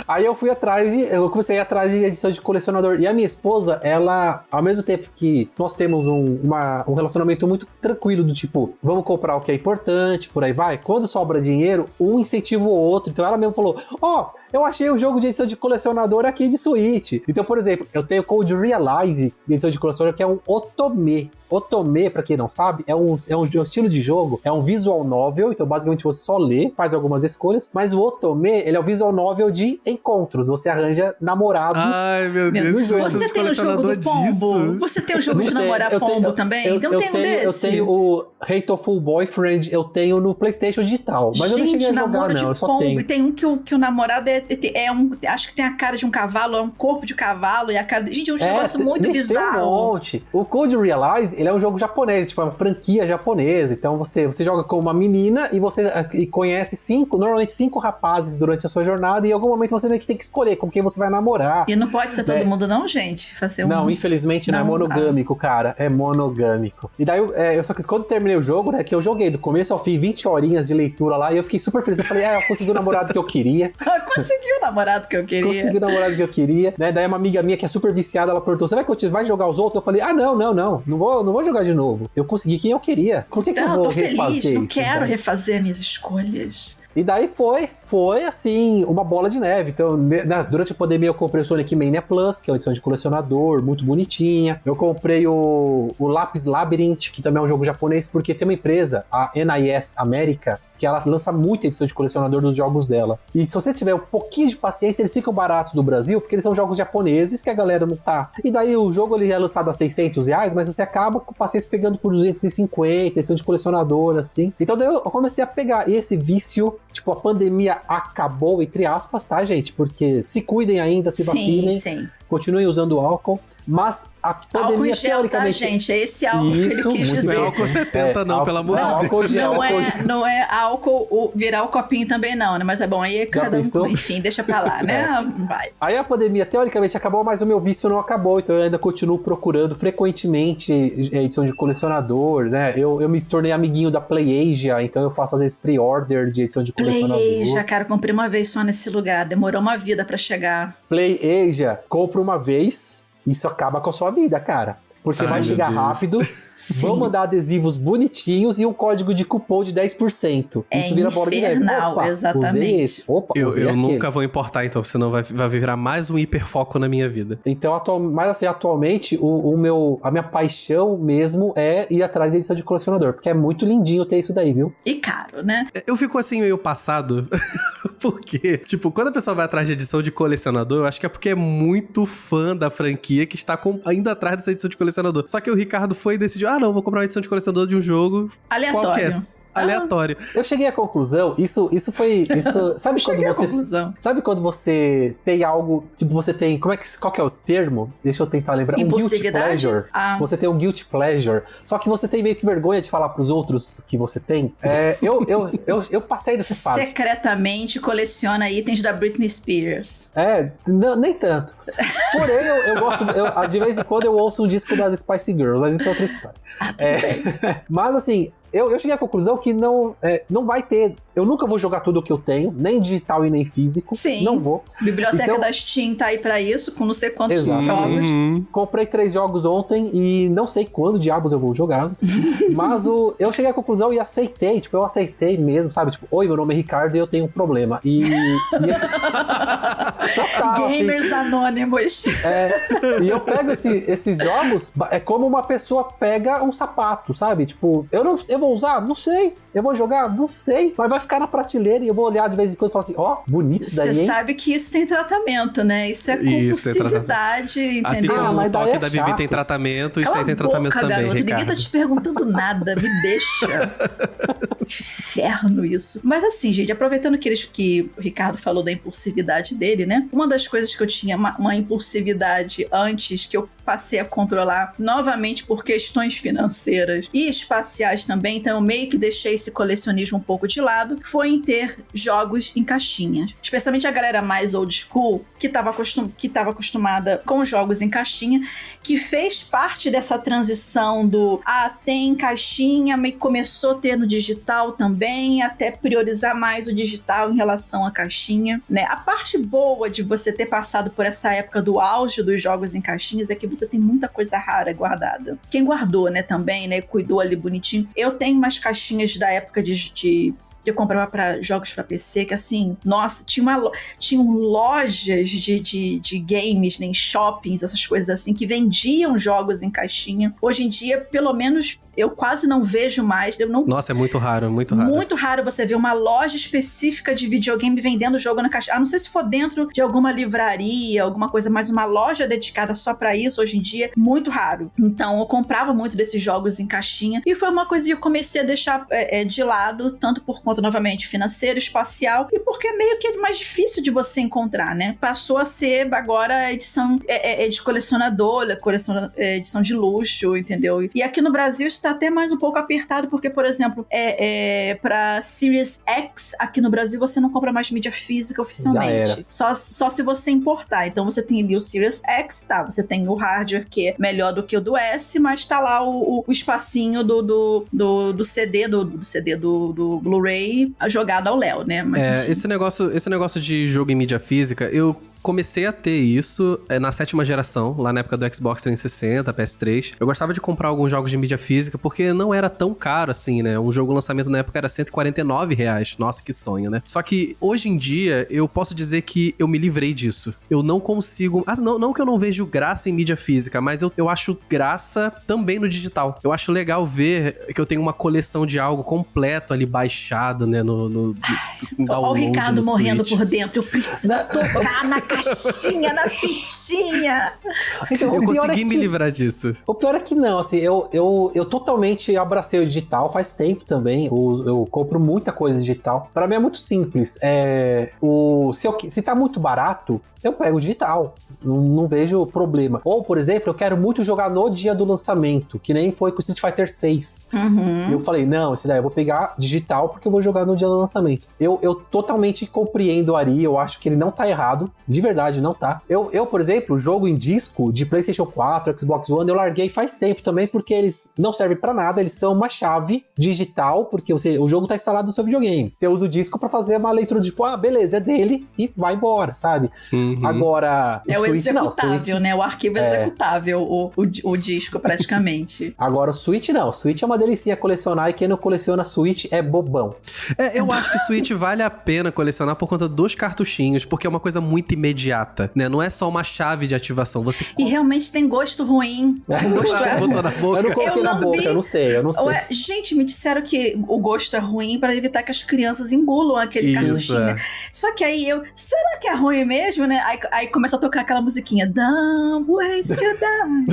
aí eu fui atrás de. Eu comecei a ir atrás de edição de colecionador. E a minha esposa, ela, ao mesmo tempo que nós temos um, uma- um relacionamento muito tranquilo, do tipo, vamos comprar o que é importante, por aí vai. Quando sobra dinheiro, um incentiva o outro. Então ela mesmo falou: Ó, eu achei o jogo de edição de colecionador aqui de Switch. Então, por exemplo, eu tenho o Code Realize de edição de colecionador, que é um Otome. Otome, pra quem não sabe, é um um, é um, é um estilo de jogo, é um visual novel, então basicamente você só lê, faz algumas escolhas, mas o Otome, ele é o visual novel de encontros, você arranja namorados. Ai, meu Deus. Esse jogo você tem o jogo do pombo? disso. Você tem o jogo de namorar eu pombo tenho- também? Eu, então eu tem um desse. eu tenho o Hateful Boyfriend, eu tenho no PlayStation Digital, mas eu não cheguei a jogar, não, de eu só pombo. tenho. E tem um que o, que o namorado é, é- é um. Acho que tem a cara de um cavalo, é um corpo de cavalo. E a cara. Gente, é um negócio tem- muito bicho, Tem um bizarro. monte. O Code Realize, ele é um jogo japonês, tipo, é uma franquia japonesa. Então você, você joga com uma menina e você eh, e conhece cinco, normalmente cinco rapazes durante a sua jornada. E em algum momento você meio que tem que escolher com quem você vai namorar. E não pode ser todo É. mundo, não, gente. Fazer um. Não, infelizmente não, Não, é monogâmico, cara. É monogâmico. E daí, eu- é, eu só que quando terminei o jogo, né, que eu joguei do começo ao fim 20 horinhas de leitura lá, e eu fiquei super feliz. Eu falei, é, eu consegui o namorado que eu queria. Consegui o namorado que eu queria. Consegui o namorado que eu queria. Né? Daí uma amiga minha que é super viciada, ela perguntou: você vai continuar, vai jogar os outros? Eu falei, ah, não, não, não. Não vou, não vou jogar de novo. Eu consegui quem eu queria. Por que, que eu Não, eu vou tô feliz, refazer não isso? quero refazer minhas escolhas. E daí foi, foi assim, uma bola de neve. Então, na- durante a pandemia eu comprei o Sonic Mania Plus, que é uma edição de colecionador, muito bonitinha. Eu comprei o, o Lapis Labyrinth, que também é um jogo japonês, porque tem uma empresa, a NIS América, que ela lança muita edição de colecionador dos jogos dela. E se você tiver um pouquinho de paciência, eles ficam baratos no Brasil, porque eles são jogos japoneses que a galera não tá. E daí o jogo ele é lançado a 600 reais, mas você acaba com paciência pegando por 250, edição de colecionador, assim. Então daí eu comecei a pegar. E esse vício, tipo, a pandemia acabou, entre aspas, tá, gente? Porque se cuidem ainda, se vacinem, Sim, sim. continuem usando álcool, mas a Álcool pandemia em gel, tá, teoricamente. gente? É esse álcool que ele Isso, quis muito Não é dizer. álcool 70, não, álcool- pelo amor de não, Deus. álcool gel, Não álcool é, gel. não é álcool o- virar o copinho também não, né? Mas é bom, aí cada pensou? um, enfim, deixa pra lá, né? Vai. Aí a pandemia teoricamente acabou, mas o meu vício não acabou, então eu ainda continuo procurando frequentemente é, edição de colecionador, né? Eu, eu me tornei amiguinho da Play Asia, então eu faço às vezes pre-order de edição de colecionador. Play já, cara, comprei uma vez só nesse lugar, demorou uma vida pra chegar. Play Asia, compra uma vez, isso acaba com a sua vida, cara. Porque Ai, vai chegar Deus. rápido, vão mandar adesivos bonitinhos e um código de cupom de 10%. É Isso vira bola de neve. infernal, Opa, exatamente. Usei esse. Opa, Eu, usei eu aquele. nunca vou importar, então, senão vai, vai virar mais um hiperfoco na minha vida. Então, atual, mas assim, atualmente, o, o meu, a minha paixão mesmo é ir atrás de edição de colecionador, porque é muito lindinho ter isso daí, viu? E caro, né? Eu fico assim meio passado, porque, tipo, quando a pessoa vai atrás de edição de colecionador, eu acho que é porque é muito fã da franquia que está com- ainda atrás dessa edição de colecionador. Só que o Ricardo foi e decidiu: ah, não, vou comprar uma edição de colecionador de um jogo Aleatório. qualquer. Ah. Aleatório. Eu cheguei à conclusão, isso, isso foi. Isso, sabe quando você. conclusão. Sabe quando você tem algo. Tipo, você tem. Como é que. Qual que é o termo? Deixa eu tentar lembrar. Um guilty pleasure. Ah. Você tem um guilty pleasure. Só que você tem meio que vergonha de falar pros outros que você tem. É, eu, eu, eu, eu passei dessa fase. Secretamente coleciona itens da Britney Spears. É, não, nem tanto. Porém, eu, eu gosto. eu- de vez em quando eu ouço um disco das Spice Girls, mas isso é outra história. Ah, bem. Mas assim, eu, eu cheguei à conclusão que não, é, não vai ter. Eu nunca vou jogar tudo o que eu tenho, nem digital e nem físico. Sim. Não vou. Biblioteca Então- da Steam tá aí pra isso, com não sei quantos Exato. jogos. Uhum. Comprei três jogos ontem e não sei quando diabos eu vou jogar. mas o, eu cheguei à conclusão e aceitei. Tipo, eu aceitei mesmo, sabe? Tipo, oi, meu nome é Ricardo e eu tenho um problema. E. e esse, total, assim, Gamers anônimos. É, e eu pego esse- esses jogos, é como uma pessoa pega um sapato, sabe? Tipo, eu não, eu vou usar, não sei. Eu vou jogar, não sei. Mas vai ficar na prateleira e eu vou olhar de vez em quando e falar assim, ó, bonito isso daí, Você sabe que isso tem tratamento, né? Isso é Isso, tem compulsividade, Assim entendeu? Ah, como mas o toque é da Vivi tem tratamento, isso Cala aí tem tratamento boca, também, garoto. Ninguém tá Ricardo. te perguntando nada. Me deixa. Inferno isso. Mas assim, gente, aproveitando que, eles, que o Ricardo falou da impulsividade dele, né? Uma das coisas que eu tinha uma, uma impulsividade antes que eu passei a controlar novamente por questões financeiras e espaciais também, então eu meio que deixei esse colecionismo um pouco de lado, foi em ter jogos em caixinhas. Especialmente a galera mais old school, que estava acostum acostumada com jogos em caixinha, que fez parte dessa transição do ah, tem caixinha, mas começou a ter no digital também, até priorizar mais o digital em relação à caixinha, né? A parte boa de você ter passado por essa época do auge dos jogos em caixinhas é que você tem muita coisa rara guardada. Quem guardou, né, também, né, cuidou ali bonitinho. Eu tenho umas caixinhas da época de, de que eu comprava para jogos para PC, que assim, nossa, tinha uma, tinham lojas de, de, de games, nem né, shoppings, essas coisas assim, que vendiam jogos em caixinha. Hoje em dia, pelo menos eu quase não vejo mais. Eu não... Nossa, é muito raro, muito raro. Muito raro você ver uma loja específica de videogame vendendo jogo na caixa. A não sei se for dentro de alguma livraria, alguma coisa, mas uma loja dedicada só para isso hoje em dia, muito raro. Então eu comprava muito desses jogos em caixinha e foi uma coisa que eu comecei a deixar é, é, de lado, tanto por conta, novamente, financeiro, espacial e porque é meio que mais difícil de você encontrar, né? Passou a ser agora edição é, é, é de colecionador, coleção, é, edição de luxo, entendeu? E aqui no Brasil está tá até mais um pouco apertado, porque, por exemplo, é, é, pra Series X, aqui no Brasil, você não compra mais mídia física oficialmente. Só, só se você importar. Então você tem ali o Series X, tá? Você tem o hardware que é melhor do que o do S, mas tá lá o, o, o espacinho do, do, do, do, CD, do, do CD do, do Blu-ray jogado ao Léo, né? Mas, é, esse negócio, esse negócio de jogo em mídia física, eu comecei a ter isso é, na sétima geração, lá na época do Xbox 360, PS3. Eu gostava de comprar alguns jogos de mídia física porque não era tão caro assim, né? Um jogo lançamento na época era 149 reais. Nossa, que sonho, né? Só que hoje em dia eu posso dizer que eu me livrei disso. Eu não consigo. Ah, não, não que eu não vejo graça em mídia física, mas eu, eu acho graça também no digital. Eu acho legal ver que eu tenho uma coleção de algo completo ali baixado, né? No, no, no, no Olha o Ricardo morrendo por dentro. Eu preciso tocar na caixinha, na fitinha. Então, eu consegui é me livrar disso. O pior é que não, assim, eu, eu, eu totalmente abracei o digital faz tempo também. Eu, eu compro muita coisa digital. Para mim é muito simples. É, o, se, eu, se tá muito barato, eu pego o digital. Não, não, vejo problema. Ou, por exemplo, eu quero muito jogar no dia do lançamento, que nem foi com Street Fighter 6. Uhum. Eu falei, não, esse daí eu vou pegar digital porque eu vou jogar no dia do lançamento. Eu, eu totalmente compreendo o Ari, eu acho que ele não tá errado, de verdade, não tá. Eu, eu, por exemplo, jogo em disco de PlayStation 4, Xbox One, eu larguei faz tempo também, porque eles não servem para nada, eles são uma chave digital, porque você, o jogo tá instalado no seu videogame. Você usa o disco para fazer uma leitura de tipo, ah, beleza, é dele, e vai embora, sabe? Uhum. Agora. É o Switch, executável, não, Switch, né? O arquivo é... executável, o, o, o disco, praticamente. Agora, o Switch não. O Switch é uma delicinha colecionar e quem não coleciona Switch é bobão. É, eu acho que Switch vale a pena colecionar por conta dos cartuchinhos, porque é uma coisa muito imediata, né? Não é só uma chave de ativação. Você... E realmente tem gosto ruim. O gosto é... Botou na boca. Eu não coloquei eu na boca, eu não sei, eu não sei. Ué, gente, me disseram que o gosto é ruim para evitar que as crianças engulam aquele Isso, cartuchinho. É. Só que aí eu, será que é ruim mesmo, né? Aí, aí começa a tocar aquela musiquinha. Don't waste your time.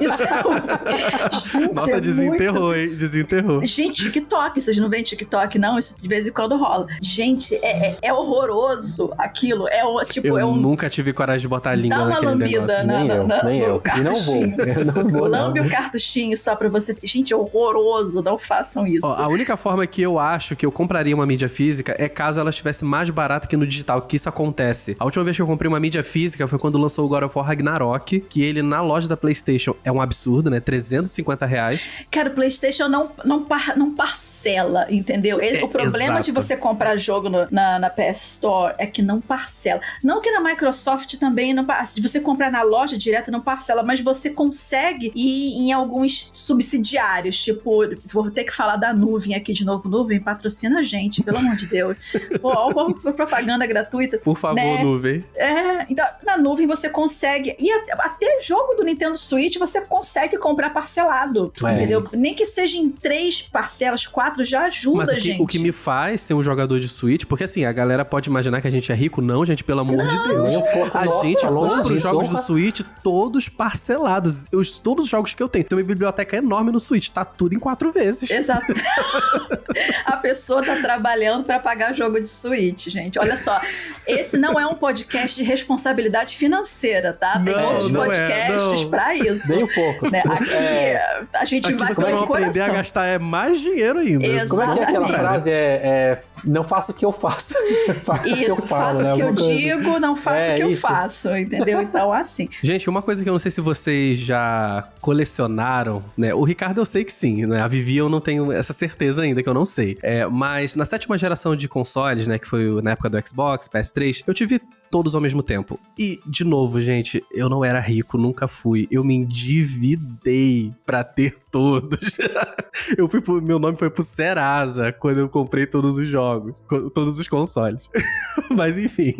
Isso é Gente, Nossa, é desenterrou, muito... hein? Desenterrou. Gente, TikTok. Vocês não veem TikTok, não? Isso de vez em quando rola. Gente, é, é, é horroroso aquilo. É o tipo. Eu é um... nunca tive coragem de botar a língua Dá uma naquele lambida negócio. Na, nem eu, na, nem eu. E não vou. Eu não vou. Lambe o cartuchinho só pra você. Gente, é horroroso. Não façam isso. Ó, a única forma que eu acho que eu compraria uma mídia física é caso ela estivesse mais barata que no digital, que isso acontece. A última vez que eu comprei uma mídia física foi quando lançou o God of War Ragnarok, que ele na loja da PlayStation é um absurdo, né? 350 reais. Cara, o PlayStation não, não, par, não parcela, entendeu? É, o problema exato. de você comprar jogo no, na, na PS Store é que não parcela. Não que na Microsoft também não de você comprar na loja direto não parcela, mas você consegue ir em alguns subsidiários, tipo, vou ter que falar da nuvem aqui de novo, nuvem, patrocina a gente, pelo amor de Deus. Pô, ó, propaganda gratuita. Por favor, né? nuvem. É, então, na nuvem você consegue. E até jogo do Nintendo Switch você consegue comprar parcelado. É. Entendeu? Nem que seja em três parcelas, quatro, já ajuda, Mas o que, gente. O que me faz ser um jogador de Switch, porque assim, a galera pode imaginar que a gente é rico. Não, gente, pelo amor não. de Deus. a Nossa, gente compra os jogos do Switch todos parcelados. Eu, todos os jogos que eu tenho. Tem uma biblioteca enorme no Switch. Tá tudo em quatro vezes. Exato. a pessoa tá trabalhando para pagar jogo de Switch, gente. Olha só. Esse não é um podcast de responsabilidade financeira, tá? Tem não, outros não é, podcasts é, para isso. Nem um pouco. Né? Aqui é... a gente Aqui vai você vai aprender a gastar é mais dinheiro ainda. Exatamente. Como é que é aquela frase? É, é não faço o que eu faço. faço isso, o que eu falo, né? o que eu digo, não faço é, o que eu faço, entendeu? Então, assim. Gente, uma coisa que eu não sei se vocês já colecionaram, né? O Ricardo eu sei que sim, né? A Vivi eu não tenho essa certeza ainda, que eu não sei. É, mas na sétima geração de consoles, né? Que foi na época do Xbox, PS3, eu tive todos ao mesmo tempo. E, de novo, gente, eu não era rico, nunca fui. Eu me endividei pra ter todos. eu fui pro, meu nome foi pro Serasa quando eu comprei todos os jogos, todos os consoles. Mas enfim,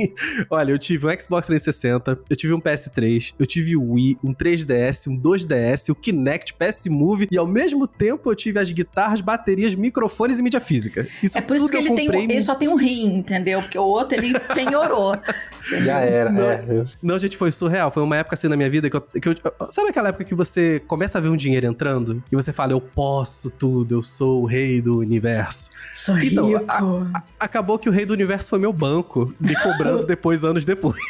olha, eu tive um Xbox 360, eu tive um PS3, eu tive o Wii, um 3DS, um 2DS, o Kinect, PS Move e ao mesmo tempo eu tive as guitarras, baterias, microfones e mídia física. Isso é por isso que ele, tem um, ele só tem um rim, entendeu? Porque o outro ele penhorou. Já era. Não, é. não, gente, foi surreal. Foi uma época assim na minha vida que eu, que eu. Sabe aquela época que você começa a ver um dinheiro entrando e você fala, eu posso tudo, eu sou o rei do universo. Sou então, rico. A, a, acabou que o rei do universo foi meu banco, me cobrando depois, anos depois.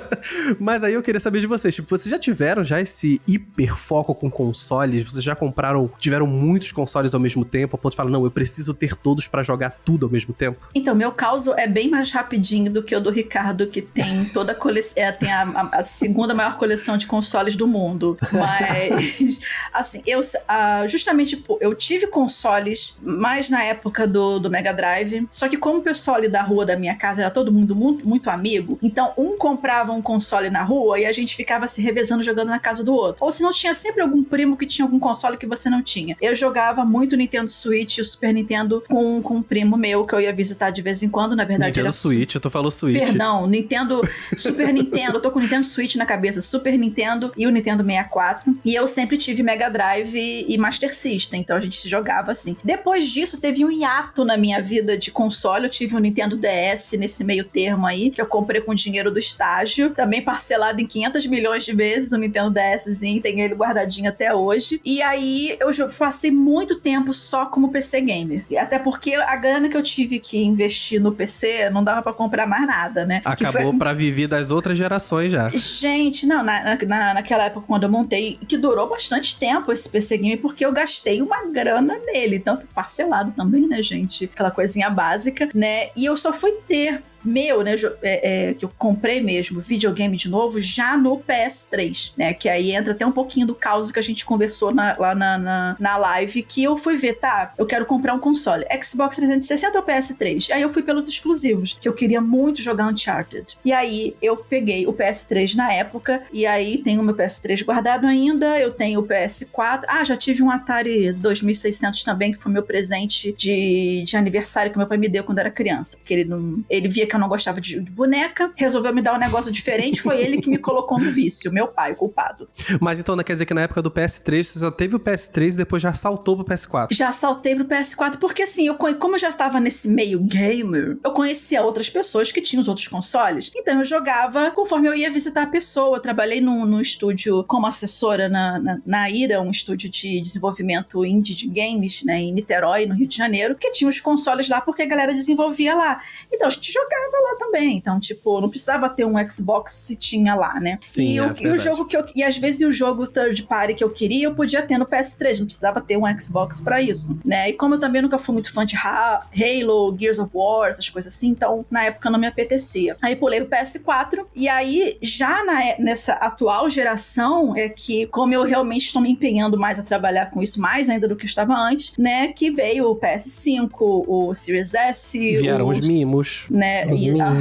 Mas aí eu queria saber de vocês, tipo, vocês já tiveram já esse hiper foco com consoles? Vocês já compraram, tiveram muitos consoles ao mesmo tempo, a ponto de falar, não, eu preciso ter todos para jogar tudo ao mesmo tempo? Então, meu caso é bem mais rapidinho do que o do Ricardo, que tem toda a coleção, é, tem a, a, a, segunda maior coleção de consoles do mundo. Mas, assim, eu uh, justamente, eu tive consoles mais na época do, do Mega Drive, só que como o pessoal ali da rua da minha casa era todo mundo muito, muito amigo, então um comprava um console na rua e a gente ficava se revezando jogando na casa do outro. Ou se não tinha sempre algum primo que tinha algum console que você não tinha. Eu jogava muito Nintendo Switch e o Super Nintendo com, com um primo meu que eu ia visitar de vez em quando, na verdade Nintendo era Switch, tu falou Switch. Perdão, Nintendo, Super Nintendo, eu tô com o Nintendo Switch na cabeça, Super Nintendo e o Nintendo 64. E eu sempre tive Mega Drive e Master System, então a gente jogava assim. Depois disso, teve um hiato na minha vida de console, eu tive um Nintendo DS nesse meio termo aí, que eu comprei com dinheiro do estágio, também parcelado em 500 milhões de vezes, o Nintendo DSzinho, tenho ele guardadinho até hoje. E aí eu passei muito tempo só como PC gamer. Até porque a grana que eu tive que investir no PC não dava para comprar mais nada, né? Acabou foi... para viver das outras gerações já. Gente, não, na, na, naquela época quando eu montei, que durou bastante tempo esse PC Game, porque eu gastei uma grana nele, tanto parcelado também, né, gente? Aquela coisinha básica, né? E eu só fui ter meu, né, é, é, que eu comprei mesmo, videogame de novo, já no PS3, né, que aí entra até um pouquinho do caos que a gente conversou na, lá na, na, na, live, que eu fui ver, tá, eu quero comprar um console, Xbox 360 ou PS3? Aí eu fui pelos exclusivos, que eu queria muito jogar Uncharted. E aí eu peguei o PS3 na época, e aí tenho o meu PS3 guardado ainda, eu tenho o PS4, ah, já tive um Atari 2600 também, que foi meu presente de, de aniversário que meu pai me deu quando era criança, porque ele não, ele via que eu não gostava de, boneca, resolveu me dar um negócio diferente, foi ele que me colocou no vício, meu pai, o culpado. Mas então, quer dizer que na época do PS3, você só teve o PS3 e depois já saltou pro PS4? Já saltei pro PS4, porque assim, eu, como eu já estava nesse meio gamer, eu conhecia outras pessoas que tinham os outros consoles, então eu jogava conforme eu ia visitar a pessoa. Eu trabalhei num, num estúdio como assessora na, na, na IRA, um estúdio de desenvolvimento indie de games, né, em Niterói, no Rio de Janeiro, que tinha os consoles lá porque a galera desenvolvia lá. Então a gente jogava jogava lá também. Então, tipo, não precisava ter um Xbox se tinha lá, né? Sim, e, é o, e o jogo que eu. E às vezes o jogo third party que eu queria, eu podia ter no PS3. Não precisava ter um Xbox para isso, né? E como eu também nunca fui muito fã de Halo, Gears of War, essas coisas assim, então na época não me apetecia. Aí pulei pro PS4. E aí, já na, nessa atual geração, é que, como eu realmente estou me empenhando mais a trabalhar com isso, mais ainda do que eu estava antes, né? Que veio o PS5, o Series S. Vieram os, os mimos. Né? A,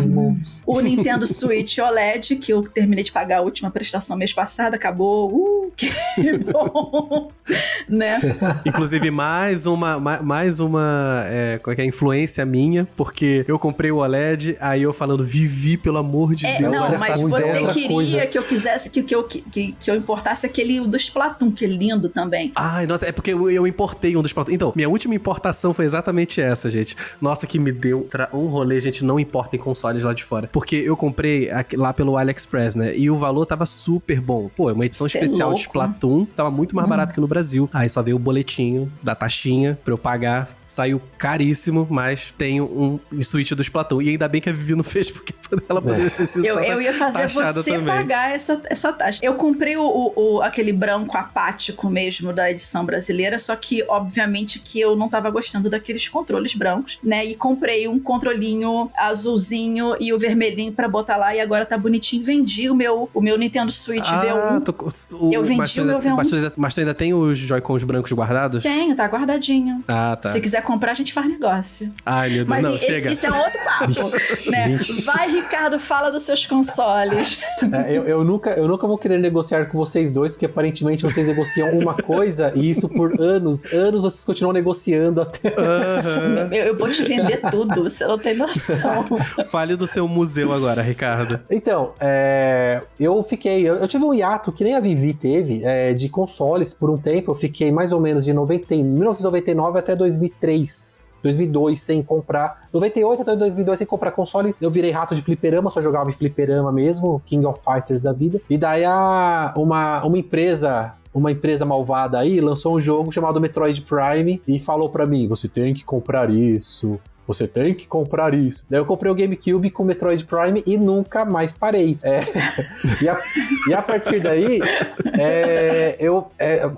o Nintendo Switch OLED, que eu terminei de pagar a última prestação mês passado, acabou. Uh, que bom! né? Inclusive, mais uma, mais uma é, qual é, que é, influência minha, porque eu comprei o OLED, aí eu falando, vivi, pelo amor de é, Deus. Não, mas você queria coisa. que eu quisesse, que, que, eu, que, que eu importasse aquele do Splatoon, que é lindo também. Ai, nossa, é porque eu, eu importei um dos Splatoon. Então, minha última importação foi exatamente essa, gente. Nossa, que me deu um rolê, gente, não importa importa em consoles lá de fora. Porque eu comprei lá pelo AliExpress, né? E o valor tava super bom. Pô, é uma edição Cê é especial é de Splatoon, tava muito mais hum. barato que no Brasil. Aí só veio o boletinho da taxinha pra eu pagar saiu caríssimo, mas tem um Switch do Splatoon. E ainda bem que a Vivi não fez, porque ela poderia ser eu, eu ia fazer você também. pagar essa, essa taxa. Eu comprei o, o, o, aquele branco apático mesmo da edição brasileira, só que, obviamente, que eu não tava gostando daqueles controles brancos, né? E comprei um controlinho azulzinho e o vermelhinho para botar lá, e agora tá bonitinho. Vendi o meu, o meu Nintendo Switch ah, V1. Tô, o, eu vendi o meu V1. Mas tu, ainda, mas ainda tem os Joy-Cons brancos guardados? Tenho, tá guardadinho. Ah, tá. Se quiser comprar, a gente faz negócio. Ai, meu Deus, Mas não, esse, chega. Isso é outro papo, né? Vai, Ricardo, fala dos seus consoles. É, eu, eu, nunca, eu nunca vou querer negociar com vocês dois, porque aparentemente vocês negociam uma coisa e isso por anos, anos vocês continuam negociando até. Uhum. Eu, eu, vou te vender tudo, você não tem noção. Fale do seu museu agora, Ricardo. Então, é, eu fiquei. Eu, eu, tive um hiato que nem a Vivi teve é, de consoles por um tempo. Eu fiquei mais ou menos de 90, 1999 até 2003. 2002 sem comprar. 98 até 2002 sem comprar console. Eu virei rato de fliperama, só jogava em fliperama mesmo, King of Fighters da vida. E daí a, uma, uma empresa uma empresa malvada aí lançou um jogo chamado Metroid Prime e falou para mim: você tem que comprar isso. Você tem que comprar isso. Daí eu comprei o GameCube com o Metroid Prime e nunca mais parei. É, e, a, e, a, partir daí, é, eu, é,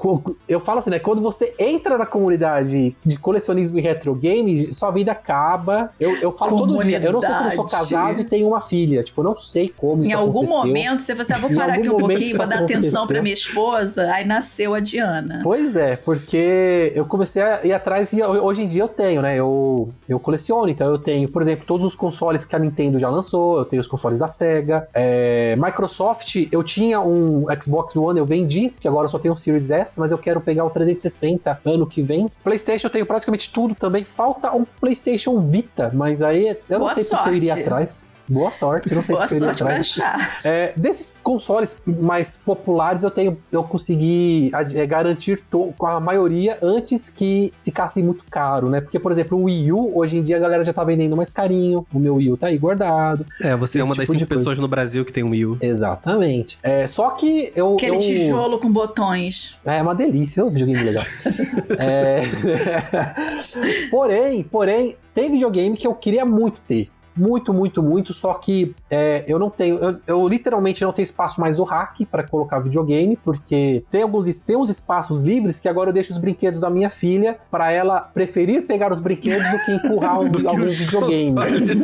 eu falo assim, né? Quando você entra na comunidade de colecionismo e retro game, sua vida acaba. Eu, eu falo comunidade. todo dia. Eu não sei como eu sou casado e tenho uma filha. Tipo, eu não sei como isso Em algum aconteceu. momento, você vai vou parar aqui um pouquinho pra dar atenção pra minha esposa. Aí nasceu a Diana. Pois é, porque eu comecei a ir atrás e hoje em dia eu tenho, né? Eu, eu coleciono, então eu tenho, por exemplo, todos os consoles que a Nintendo já lançou, eu tenho os consoles da Sega. É, Microsoft, eu tinha um Xbox One, eu vendi, que agora eu só tenho um Series S, mas eu quero pegar o 360 ano que vem. PlayStation eu tenho praticamente tudo também. Falta um PlayStation Vita, mas aí eu não Boa sei porque eu iria atrás. Boa sorte, não sei Boa sorte pra achar. É, desses consoles mais populares, eu tenho, eu consegui é, garantir to, com a maioria antes que ficasse muito caro, né? Porque, por exemplo, o Wii U, hoje em dia a galera já tá vendendo mais carinho. O meu Wii U tá aí guardado. É, você é uma tipo das cinco pessoas no Brasil que tem um Wii U. Exatamente. É, só que eu. Aquele eu... tijolo com botões. É, é uma delícia, é um videogame legal. é... porém, porém, tem videogame que eu queria muito ter muito, muito, muito, só que é, eu não tenho, eu, eu, literalmente não tenho espaço mais no rack para colocar videogame, porque tem alguns tem uns espaços livres que agora eu deixo os brinquedos da minha filha para ela preferir pegar os brinquedos do que empurrar um, algum videogame.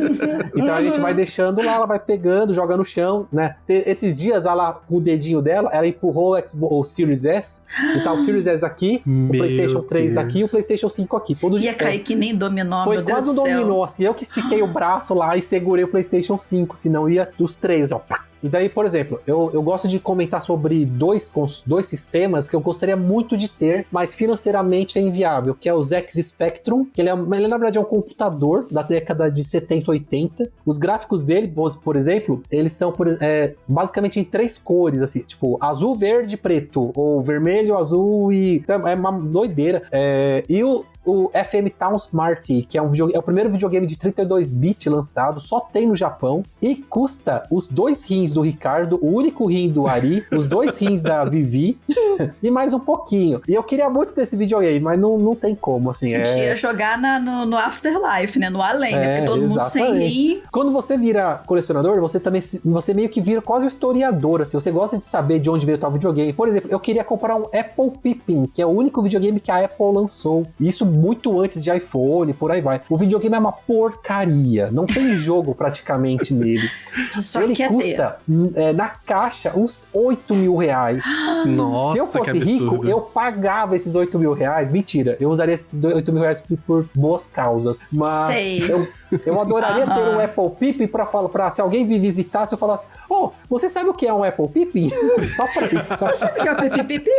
então a gente vai deixando lá, ela vai pegando, joga no chão, né? Esses dias ela com o dedinho dela, ela empurrou o, Xbox, o Series S, e tá o Series S aqui, Meu o PlayStation 3 Deus. aqui e o PlayStation 5 aqui, todo Ia cair que nem dominó, Foi quase um dominó, assim, eu que estiquei o braço lá e segurei o PlayStation 5, senão ia dos três, ó. E daí, por exemplo, eu, eu gosto de comentar sobre dois, dois sistemas que eu gostaria muito de ter, mas financeiramente é inviável, que é o Zex Spectrum, que ele, é, ele na verdade é um computador da década de 70, 80. Os gráficos dele, por exemplo, eles são por, é, basicamente em três cores, assim, tipo azul, verde, preto, ou vermelho, azul e... Então, é uma doideira. É, e o, o FM Town Smart, que é, um é o primeiro videogame de 32 bits lançado, só tem no Japão e custa os dois rins do Ricardo, o único rim do Ari, os dois rins da Vivi e mais um pouquinho. E eu queria muito ter esse videogame, mas não, não tem como, assim. A gente é... ia jogar na, no, no, Afterlife, né? No além, né? é, Porque todo exatamente. mundo sem rim. Quando você vira colecionador, você também você meio que vira quase um historiador, assim. Você gosta de saber de onde veio tal videogame. Por exemplo, eu queria comprar um Apple Pippin, que é o único videogame que a Apple lançou. Isso muito antes de iPhone, por aí vai. O videogame é uma porcaria. Não tem jogo praticamente nele. Só Ele custa é, na caixa uns 8 mil reais. Nossa, Se eu fosse rico, eu pagava esses 8 mil reais. Mentira, eu usaria esses 8 mil reais por, por boas causas. Mas Sei. eu eu adoraria ter um Apple Pippin pra, pra se alguém me visitasse, eu falasse: Oh, você sabe o que é um Apple Pippin? só pra isso. Só. Você sabe o que é o Pipi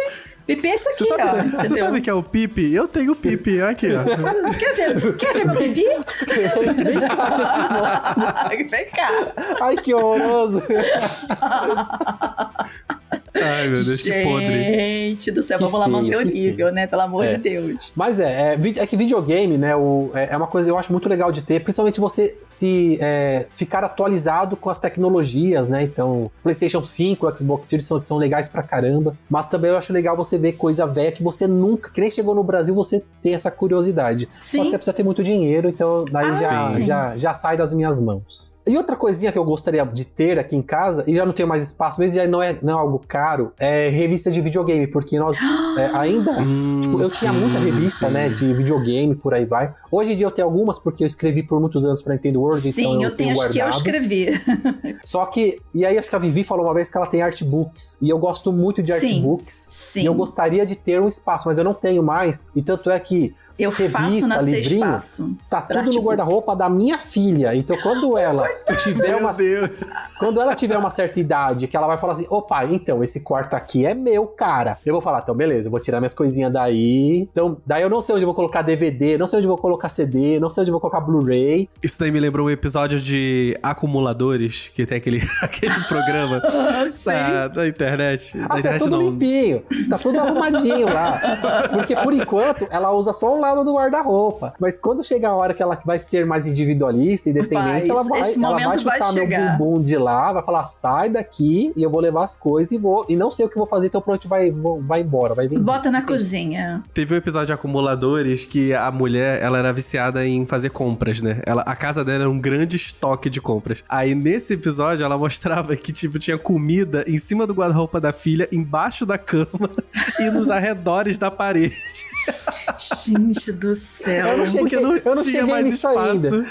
Pipi é isso aqui, você sabe, ó. Você sabe o que é o Pipi? Eu tenho o Pipi, aqui, ó. Quer ver, quer ver meu Pipi? Vem cá eu te mostro. Vem cá. Ai, que horroroso. Ai, meu Deus, que podre. Gente do céu, que vamos feio, lá manter o nível, feio. né? Pelo amor é. de Deus. Mas é, é, é, que videogame, né? O, é, é, uma coisa que eu acho muito legal de ter, principalmente você se é, ficar atualizado com as tecnologias, né? Então, PlayStation 5, o Xbox Series são, são legais pra caramba. Mas também eu acho legal você ver coisa velha que você nunca, que nem chegou no Brasil, você tem essa curiosidade. Sim. Só que você precisa ter muito dinheiro, então daí ah, já, já, já sai das minhas mãos. E outra coisinha que eu gostaria de ter aqui em casa, e já não tenho mais espaço, mesmo já não é, não é algo caro é revista de videogame, porque nós é, ainda. Hum, Tipo, eu tinha sim, muita revista, sim. né, de videogame, por aí vai. Hoje em dia eu tenho algumas, porque eu escrevi por muitos anos pra Nintendo World, Sim, então eu, eu tenho, acho que eu guardado. escrevi. Só que, e aí acho que a Vivi falou uma vez que ela tem artbooks, e eu gosto muito de Sim. artbooks. Sim, E eu gostaria de ter um espaço, mas eu não tenho mais. E tanto é que eu faço revista, nascer livrinho, espaço. tá tudo no guarda-roupa da minha filha. Então quando ela tiver Meu uma Deus. quando ela tiver uma certa idade, que ela vai falar assim: ô pai, então, esse quarto aqui é meu, cara. Eu vou falar, então, beleza, eu vou tirar minhas coisinhas daí. Então, daí eu não sei onde eu vou colocar DVD, não sei onde eu vou colocar CD, não sei onde eu vou colocar Blu-ray. Isso daí me lembrou um episódio de acumuladores, que tem aquele, aquele programa da, da internet. Da Assim, é internet tudo não. limpinho, tá tudo arrumadinho lá. Porque por enquanto ela usa só um lado do guarda-roupa. Mas quando chegar a hora que ela vai ser mais individualista, independente, Vai, ela vai, esse momento vai vai chutar meu chegar. bumbum de lá, vai falar: sai daqui e eu vou levar as coisas e vou. E não sei o que eu vou fazer, então pronto, vai, vai embora, vai vir. Bota na cozinha. Teve um episódio de acumuladores que a mulher, ela era viciada em fazer compras, né? Ela, a casa dela era um grande estoque de compras. Aí nesse episódio ela mostrava que, tipo, tinha comida em cima do guarda-roupa da filha, embaixo da cama e nos arredores da parede. Gente do céu. Eu não cheguei- não, eu não cheguei mais nisso espaço. ainda.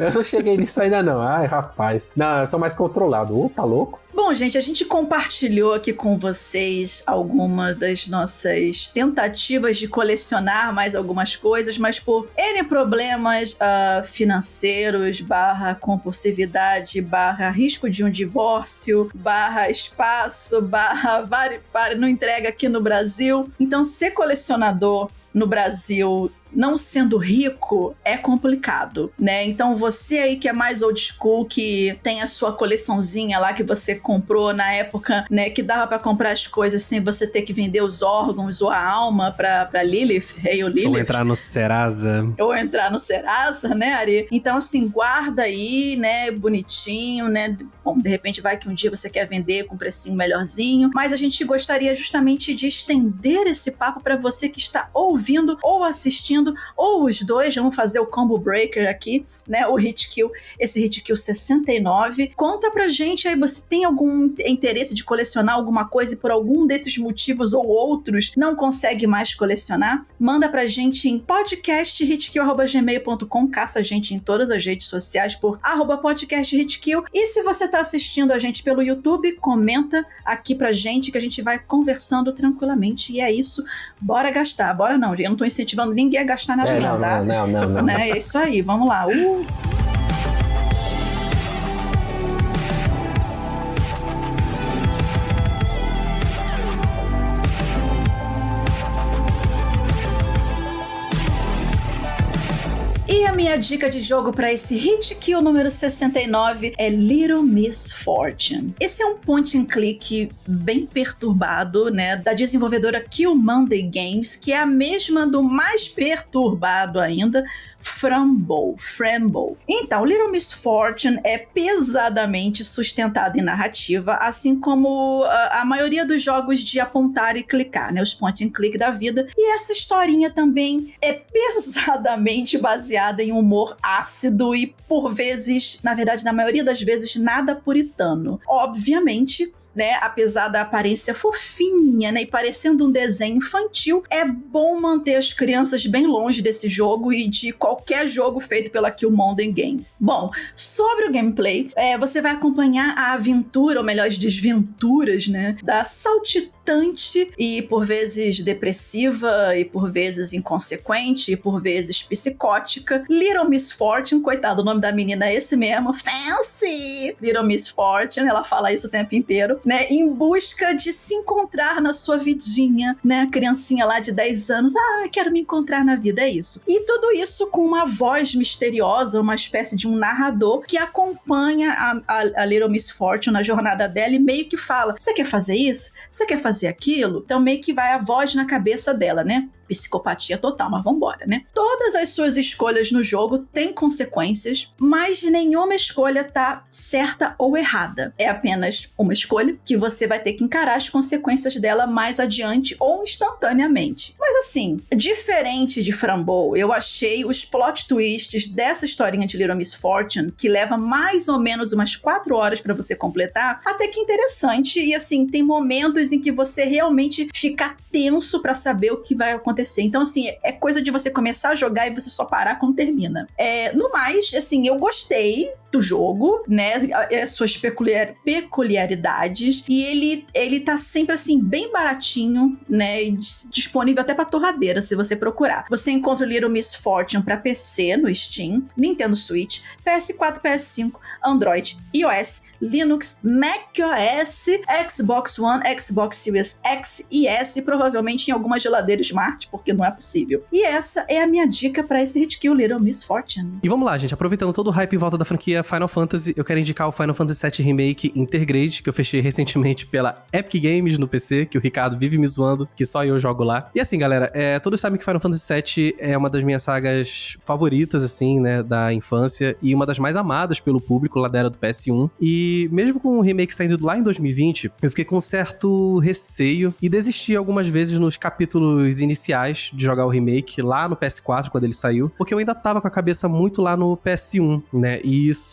Eu não cheguei nisso ainda, não. Ai, rapaz. Não, eu sou mais controlado. Ô, tá louco? Bom, gente, a gente compartilhou aqui com vocês algumas das nossas tentativas de colecionar mais algumas coisas, mas por N problemas ah, financeiros, barra compulsividade, barra risco de um divórcio, barra espaço, barra vari- não entrega aqui no Brasil. Então, ser colecionador no Brasil não sendo rico é complicado, né? Então você aí que é mais old school, que tem a sua coleçãozinha lá que você comprou na época, né, que dava pra comprar as coisas sem você ter que vender os órgãos ou a alma pra, pra Lilith, rei ou Lilith. Ou entrar no Serasa. Ou entrar no Serasa, né, Ari? Então, assim, guarda aí, né, bonitinho, né? Bom, de repente vai que um dia você quer vender com um precinho melhorzinho. Mas a gente gostaria justamente de estender esse papo para você que está ouvindo ou assistindo, ou os dois. Vamos fazer o combo breaker aqui, né? O Hit Kill, esse Hit Kill 69. Conta pra gente aí, você tem algum interesse de colecionar alguma coisa e por algum desses motivos ou outros não consegue mais colecionar? Manda pra gente em podcasthitkill.gmail.com, caça a gente em todas as redes sociais por arroba podcasthitkill. E se você tá assistindo a gente pelo YouTube, comenta aqui pra gente que a gente vai conversando tranquilamente. E é isso, bora gastar. Bora não, eu não tô incentivando ninguém a gastar nada É, não, não, tá? não, não, não, não. Né? É isso aí, vamos lá. Uh! Minha dica de jogo para esse Hit Kill número 69 é Little Miss Fortune. Esse é um point and click bem perturbado, né, da desenvolvedora Kill Monday Games, que é a mesma do mais perturbado ainda, Framble, Framble. Então, Little Miss Fortune é pesadamente sustentado em narrativa, assim como a, a maioria dos jogos de apontar e clicar, né, os point and click da vida. E essa historinha também é pesadamente baseada em humor ácido e por vezes, na verdade, na maioria das vezes, nada puritano. Obviamente, né, apesar da aparência fofinha, né, e parecendo um desenho infantil, é bom manter as crianças bem longe desse jogo e de qualquer jogo feito pela Killmonger Games. Bom, sobre o gameplay, é, você vai acompanhar a aventura, ou melhor, as desventuras, né, da saltitante e por vezes depressiva e por vezes inconsequente e por vezes psicótica. Little Miss Fortune, coitado, o nome da menina é esse mesmo, Fancy! Little Miss Fortune, ela fala isso o tempo inteiro, né, em busca de se encontrar na sua vidinha, né, a criancinha lá de 10 anos, ah, quero me encontrar na vida, é isso. E tudo isso com uma voz misteriosa, uma espécie de um narrador que acompanha a, a, a Little Miss Fortune na jornada dela e meio que fala, você quer fazer isso? Você quer fazer aquilo? Então meio que vai a voz na cabeça dela, né? Psicopatia total, mas vambora, né? Todas as suas escolhas no jogo têm consequências, mas nenhuma escolha tá certa ou errada. É apenas uma escolha que você vai ter que encarar as consequências dela mais adiante ou instantaneamente. Mas assim, diferente de Frambow, eu achei os plot twists dessa historinha de Little Miss Fortune, que leva mais ou menos umas quatro horas para você completar, até que interessante. E assim, tem momentos em que você realmente fica tenso para saber o que vai acontecer. Então, assim, é coisa de você começar a jogar e você só parar quando termina. É, no mais, assim, eu gostei do jogo, né? As suas peculiar, peculiaridades. E ele, ele tá sempre assim, bem baratinho, né? Disponível até pra torradeira, se você procurar. Você encontra o Little Miss Fortune pra PC no Steam, Nintendo Switch, PS4, PS5, Android, iOS, Linux, macOS, Xbox One, Xbox Series X e S, provavelmente em alguma geladeira Smart, porque não é possível. E essa é a minha dica para esse hit kill Little Miss Fortune. E vamos lá, gente, aproveitando todo o hype em volta da franquia Final Fantasy, eu quero indicar o Final Fantasy VII Remake Intergrade, que eu fechei recentemente pela Epic Games no PC, que o Ricardo vive me zoando, que só eu jogo lá. E assim, galera, é, todos sabem que Final Fantasy VII é uma das minhas sagas favoritas, assim, né, da infância, e uma das mais amadas pelo público lá da era do PS1. E mesmo com o remake saindo lá em 2020, eu fiquei com um certo receio e desisti algumas vezes nos capítulos iniciais de jogar o remake lá no PS4, quando ele saiu, porque eu ainda tava com a cabeça muito lá no PS1, né? E isso,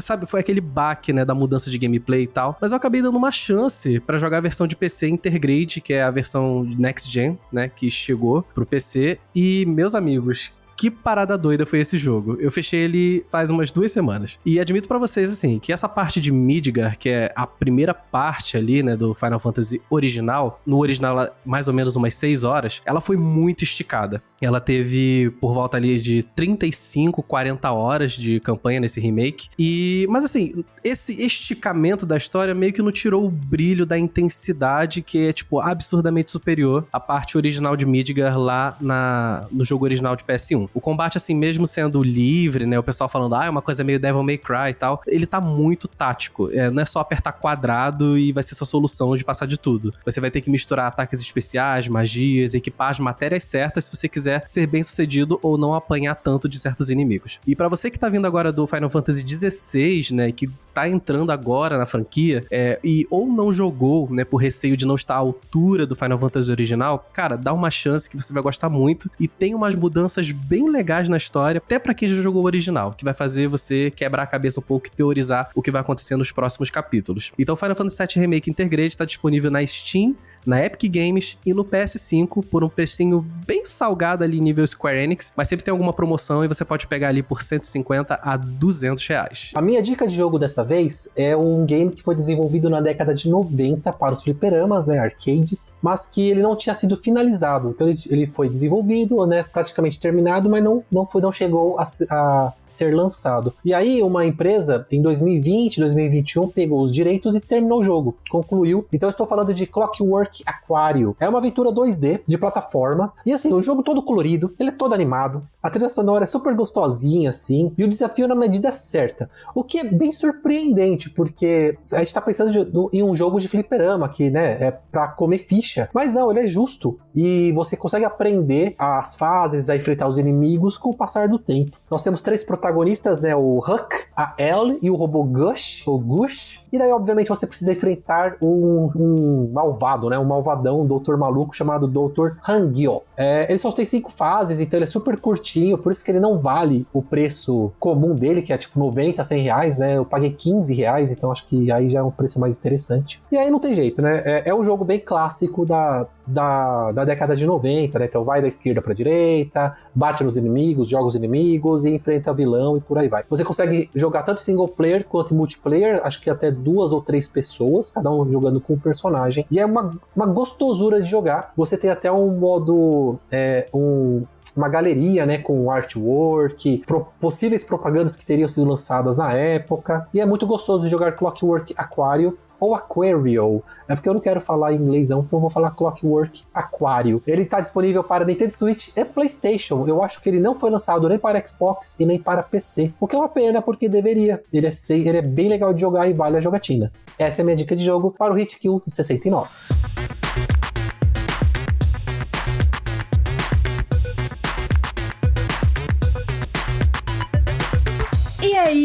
sabe, foi aquele baque, né, da mudança de gameplay e tal. Mas eu acabei dando uma chance para jogar a versão de PC Intergrade, que é a versão Next Gen, né, que chegou pro PC. E, meus amigos, que parada doida foi esse jogo. Eu fechei ele faz umas duas semanas. E admito para vocês, assim, que essa parte de Midgar, que é a primeira parte ali, né, do Final Fantasy original, no original mais ou menos umas 6 horas, ela foi muito esticada. Ela teve por volta ali de 35, 40 horas de campanha nesse remake. E, mas assim, esse esticamento da história meio que não tirou o brilho da intensidade que é, tipo, absurdamente superior à parte original de Midgar lá na, no jogo original de PS1. O combate, assim, mesmo sendo livre, né? O pessoal falando, ah, é uma coisa meio Devil May Cry e tal. Ele tá muito tático. É, não é só apertar quadrado e vai ser sua solução de passar de tudo. Você vai ter que misturar ataques especiais, magias, equipar as matérias certas se você quiser ser bem sucedido ou não apanhar tanto de certos inimigos. E para você que tá vindo agora do Final Fantasy XVI, né? Que tá entrando agora na franquia é, e ou não jogou, né, por receio de não estar à altura do Final Fantasy original, cara, dá uma chance que você vai gostar muito e tem umas mudanças bem legais na história, até para quem já jogou o original, que vai fazer você quebrar a cabeça um pouco e teorizar o que vai acontecer nos próximos capítulos. Então, Final Fantasy VII Remake Intergrade está disponível na Steam, na Epic Games e no PS5 por um precinho bem salgado ali nível Square Enix, mas sempre tem alguma promoção e você pode pegar ali por 150 a 200 reais. A minha dica de jogo dessa vez é um game que foi desenvolvido na década de 90 para os fliperamas, né, arcades, mas que ele não tinha sido finalizado. Então ele, ele foi desenvolvido, né, praticamente terminado, mas não, não, foi, não chegou a, a ser lançado. E aí uma empresa em 2020, 2021 pegou os direitos e terminou o jogo, concluiu. Então estou falando de Clockwork Aquario. É uma aventura 2D de plataforma e assim, o jogo todo colorido, ele é todo animado. A trilha sonora é super gostosinha assim e o desafio na medida certa. O que é bem surpreendente, porque a gente tá pensando de, em um jogo de fliperama que, né, é pra comer ficha. Mas não, ele é justo e você consegue aprender as fases, a enfrentar os inimigos com o passar do tempo. Nós temos três protagonistas, né, o Huck, a Elle e o robô Gush, o Gush. E daí, obviamente, você precisa enfrentar um, um malvado, né, um malvadão, um doutor maluco chamado Dr. Hangyo. É, ele só tem cinco fases, então ele é super curtinho, por isso que ele não vale o preço comum dele, que é tipo 90, 100 reais, né? Eu paguei 15 reais, então acho que aí já é um preço mais interessante. E aí não tem jeito, né? É, é um jogo bem clássico da, da, da década de 90, né? Então vai da esquerda para direita, bate nos inimigos, joga os inimigos e enfrenta vilão e por aí vai. Você consegue jogar tanto single player quanto multiplayer, acho que até duas ou três pessoas, cada um jogando com um personagem. E é uma, uma gostosura de jogar. Você tem até um modo, é, um, uma galeria, né? Com artwork, pro, possíveis propagandas que teriam sido lançadas na época. E é muito gostoso de jogar Clockwork Aquario ou Aquario. É porque eu não quero falar em inglês não, então vou falar Clockwork Aquario. Ele está disponível para Nintendo Switch e PlayStation. Eu acho que ele não foi lançado nem para Xbox e nem para PC. O que é uma pena, porque deveria. Ele é, ele é bem legal de jogar e vale a jogatina. Essa é a minha dica de jogo para o Hit Kill 69.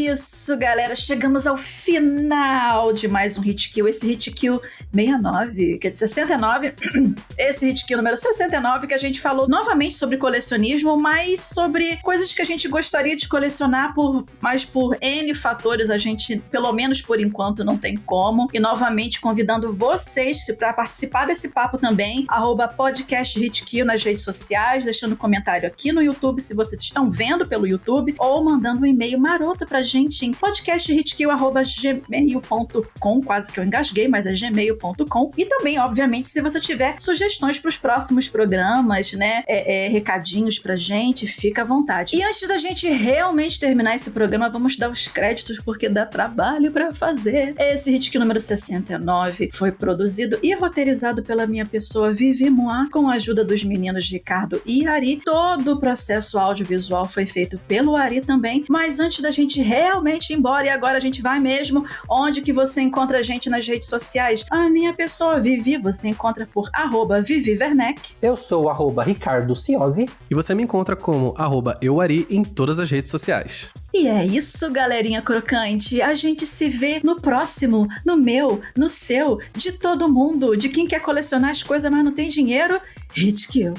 Isso, galera. Chegamos ao final de mais um Hit Kill. Esse Hit Kill 69, quer dizer, 69. Esse Hit Kill número 69, que a gente falou novamente sobre colecionismo, mas sobre coisas que a gente gostaria de colecionar, por, mas por N fatores a gente, pelo menos por enquanto, não tem como. E novamente convidando vocês para participar desse papo também. Arroba podcast Hit Kill nas redes sociais, deixando comentário aqui no YouTube se vocês estão vendo pelo YouTube, ou mandando um e-mail maroto pra gente em podcasthitkill.gmail.com, quase que eu engasguei, mas é gmail.com. E também, obviamente, se você tiver sugestões para os próximos programas, né, é, é, recadinhos pra gente, fica à vontade. E antes da gente realmente terminar esse programa, vamos dar os créditos, porque dá trabalho para fazer. Esse Hitkill número 69 foi produzido e roteirizado pela minha pessoa Vivi Moa, com a ajuda dos meninos Ricardo e Ari. Todo o processo audiovisual foi feito pelo Ari também, mas antes da gente realmente ir embora, e agora a gente vai mesmo, onde que você encontra a gente nas redes sociais? A minha pessoa Vivi, você encontra por arroba Vivi Werneck. Eu sou arroba Ricardo Ciosi. E você me encontra como arroba euari em todas as redes sociais. E é isso, galerinha crocante. A gente se vê no próximo, no meu, no seu, de todo mundo, de quem quer colecionar as coisas, mas não tem dinheiro. Hit kill.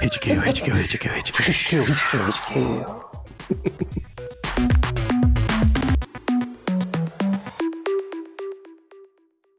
Hit kill, hit kill, hit kill,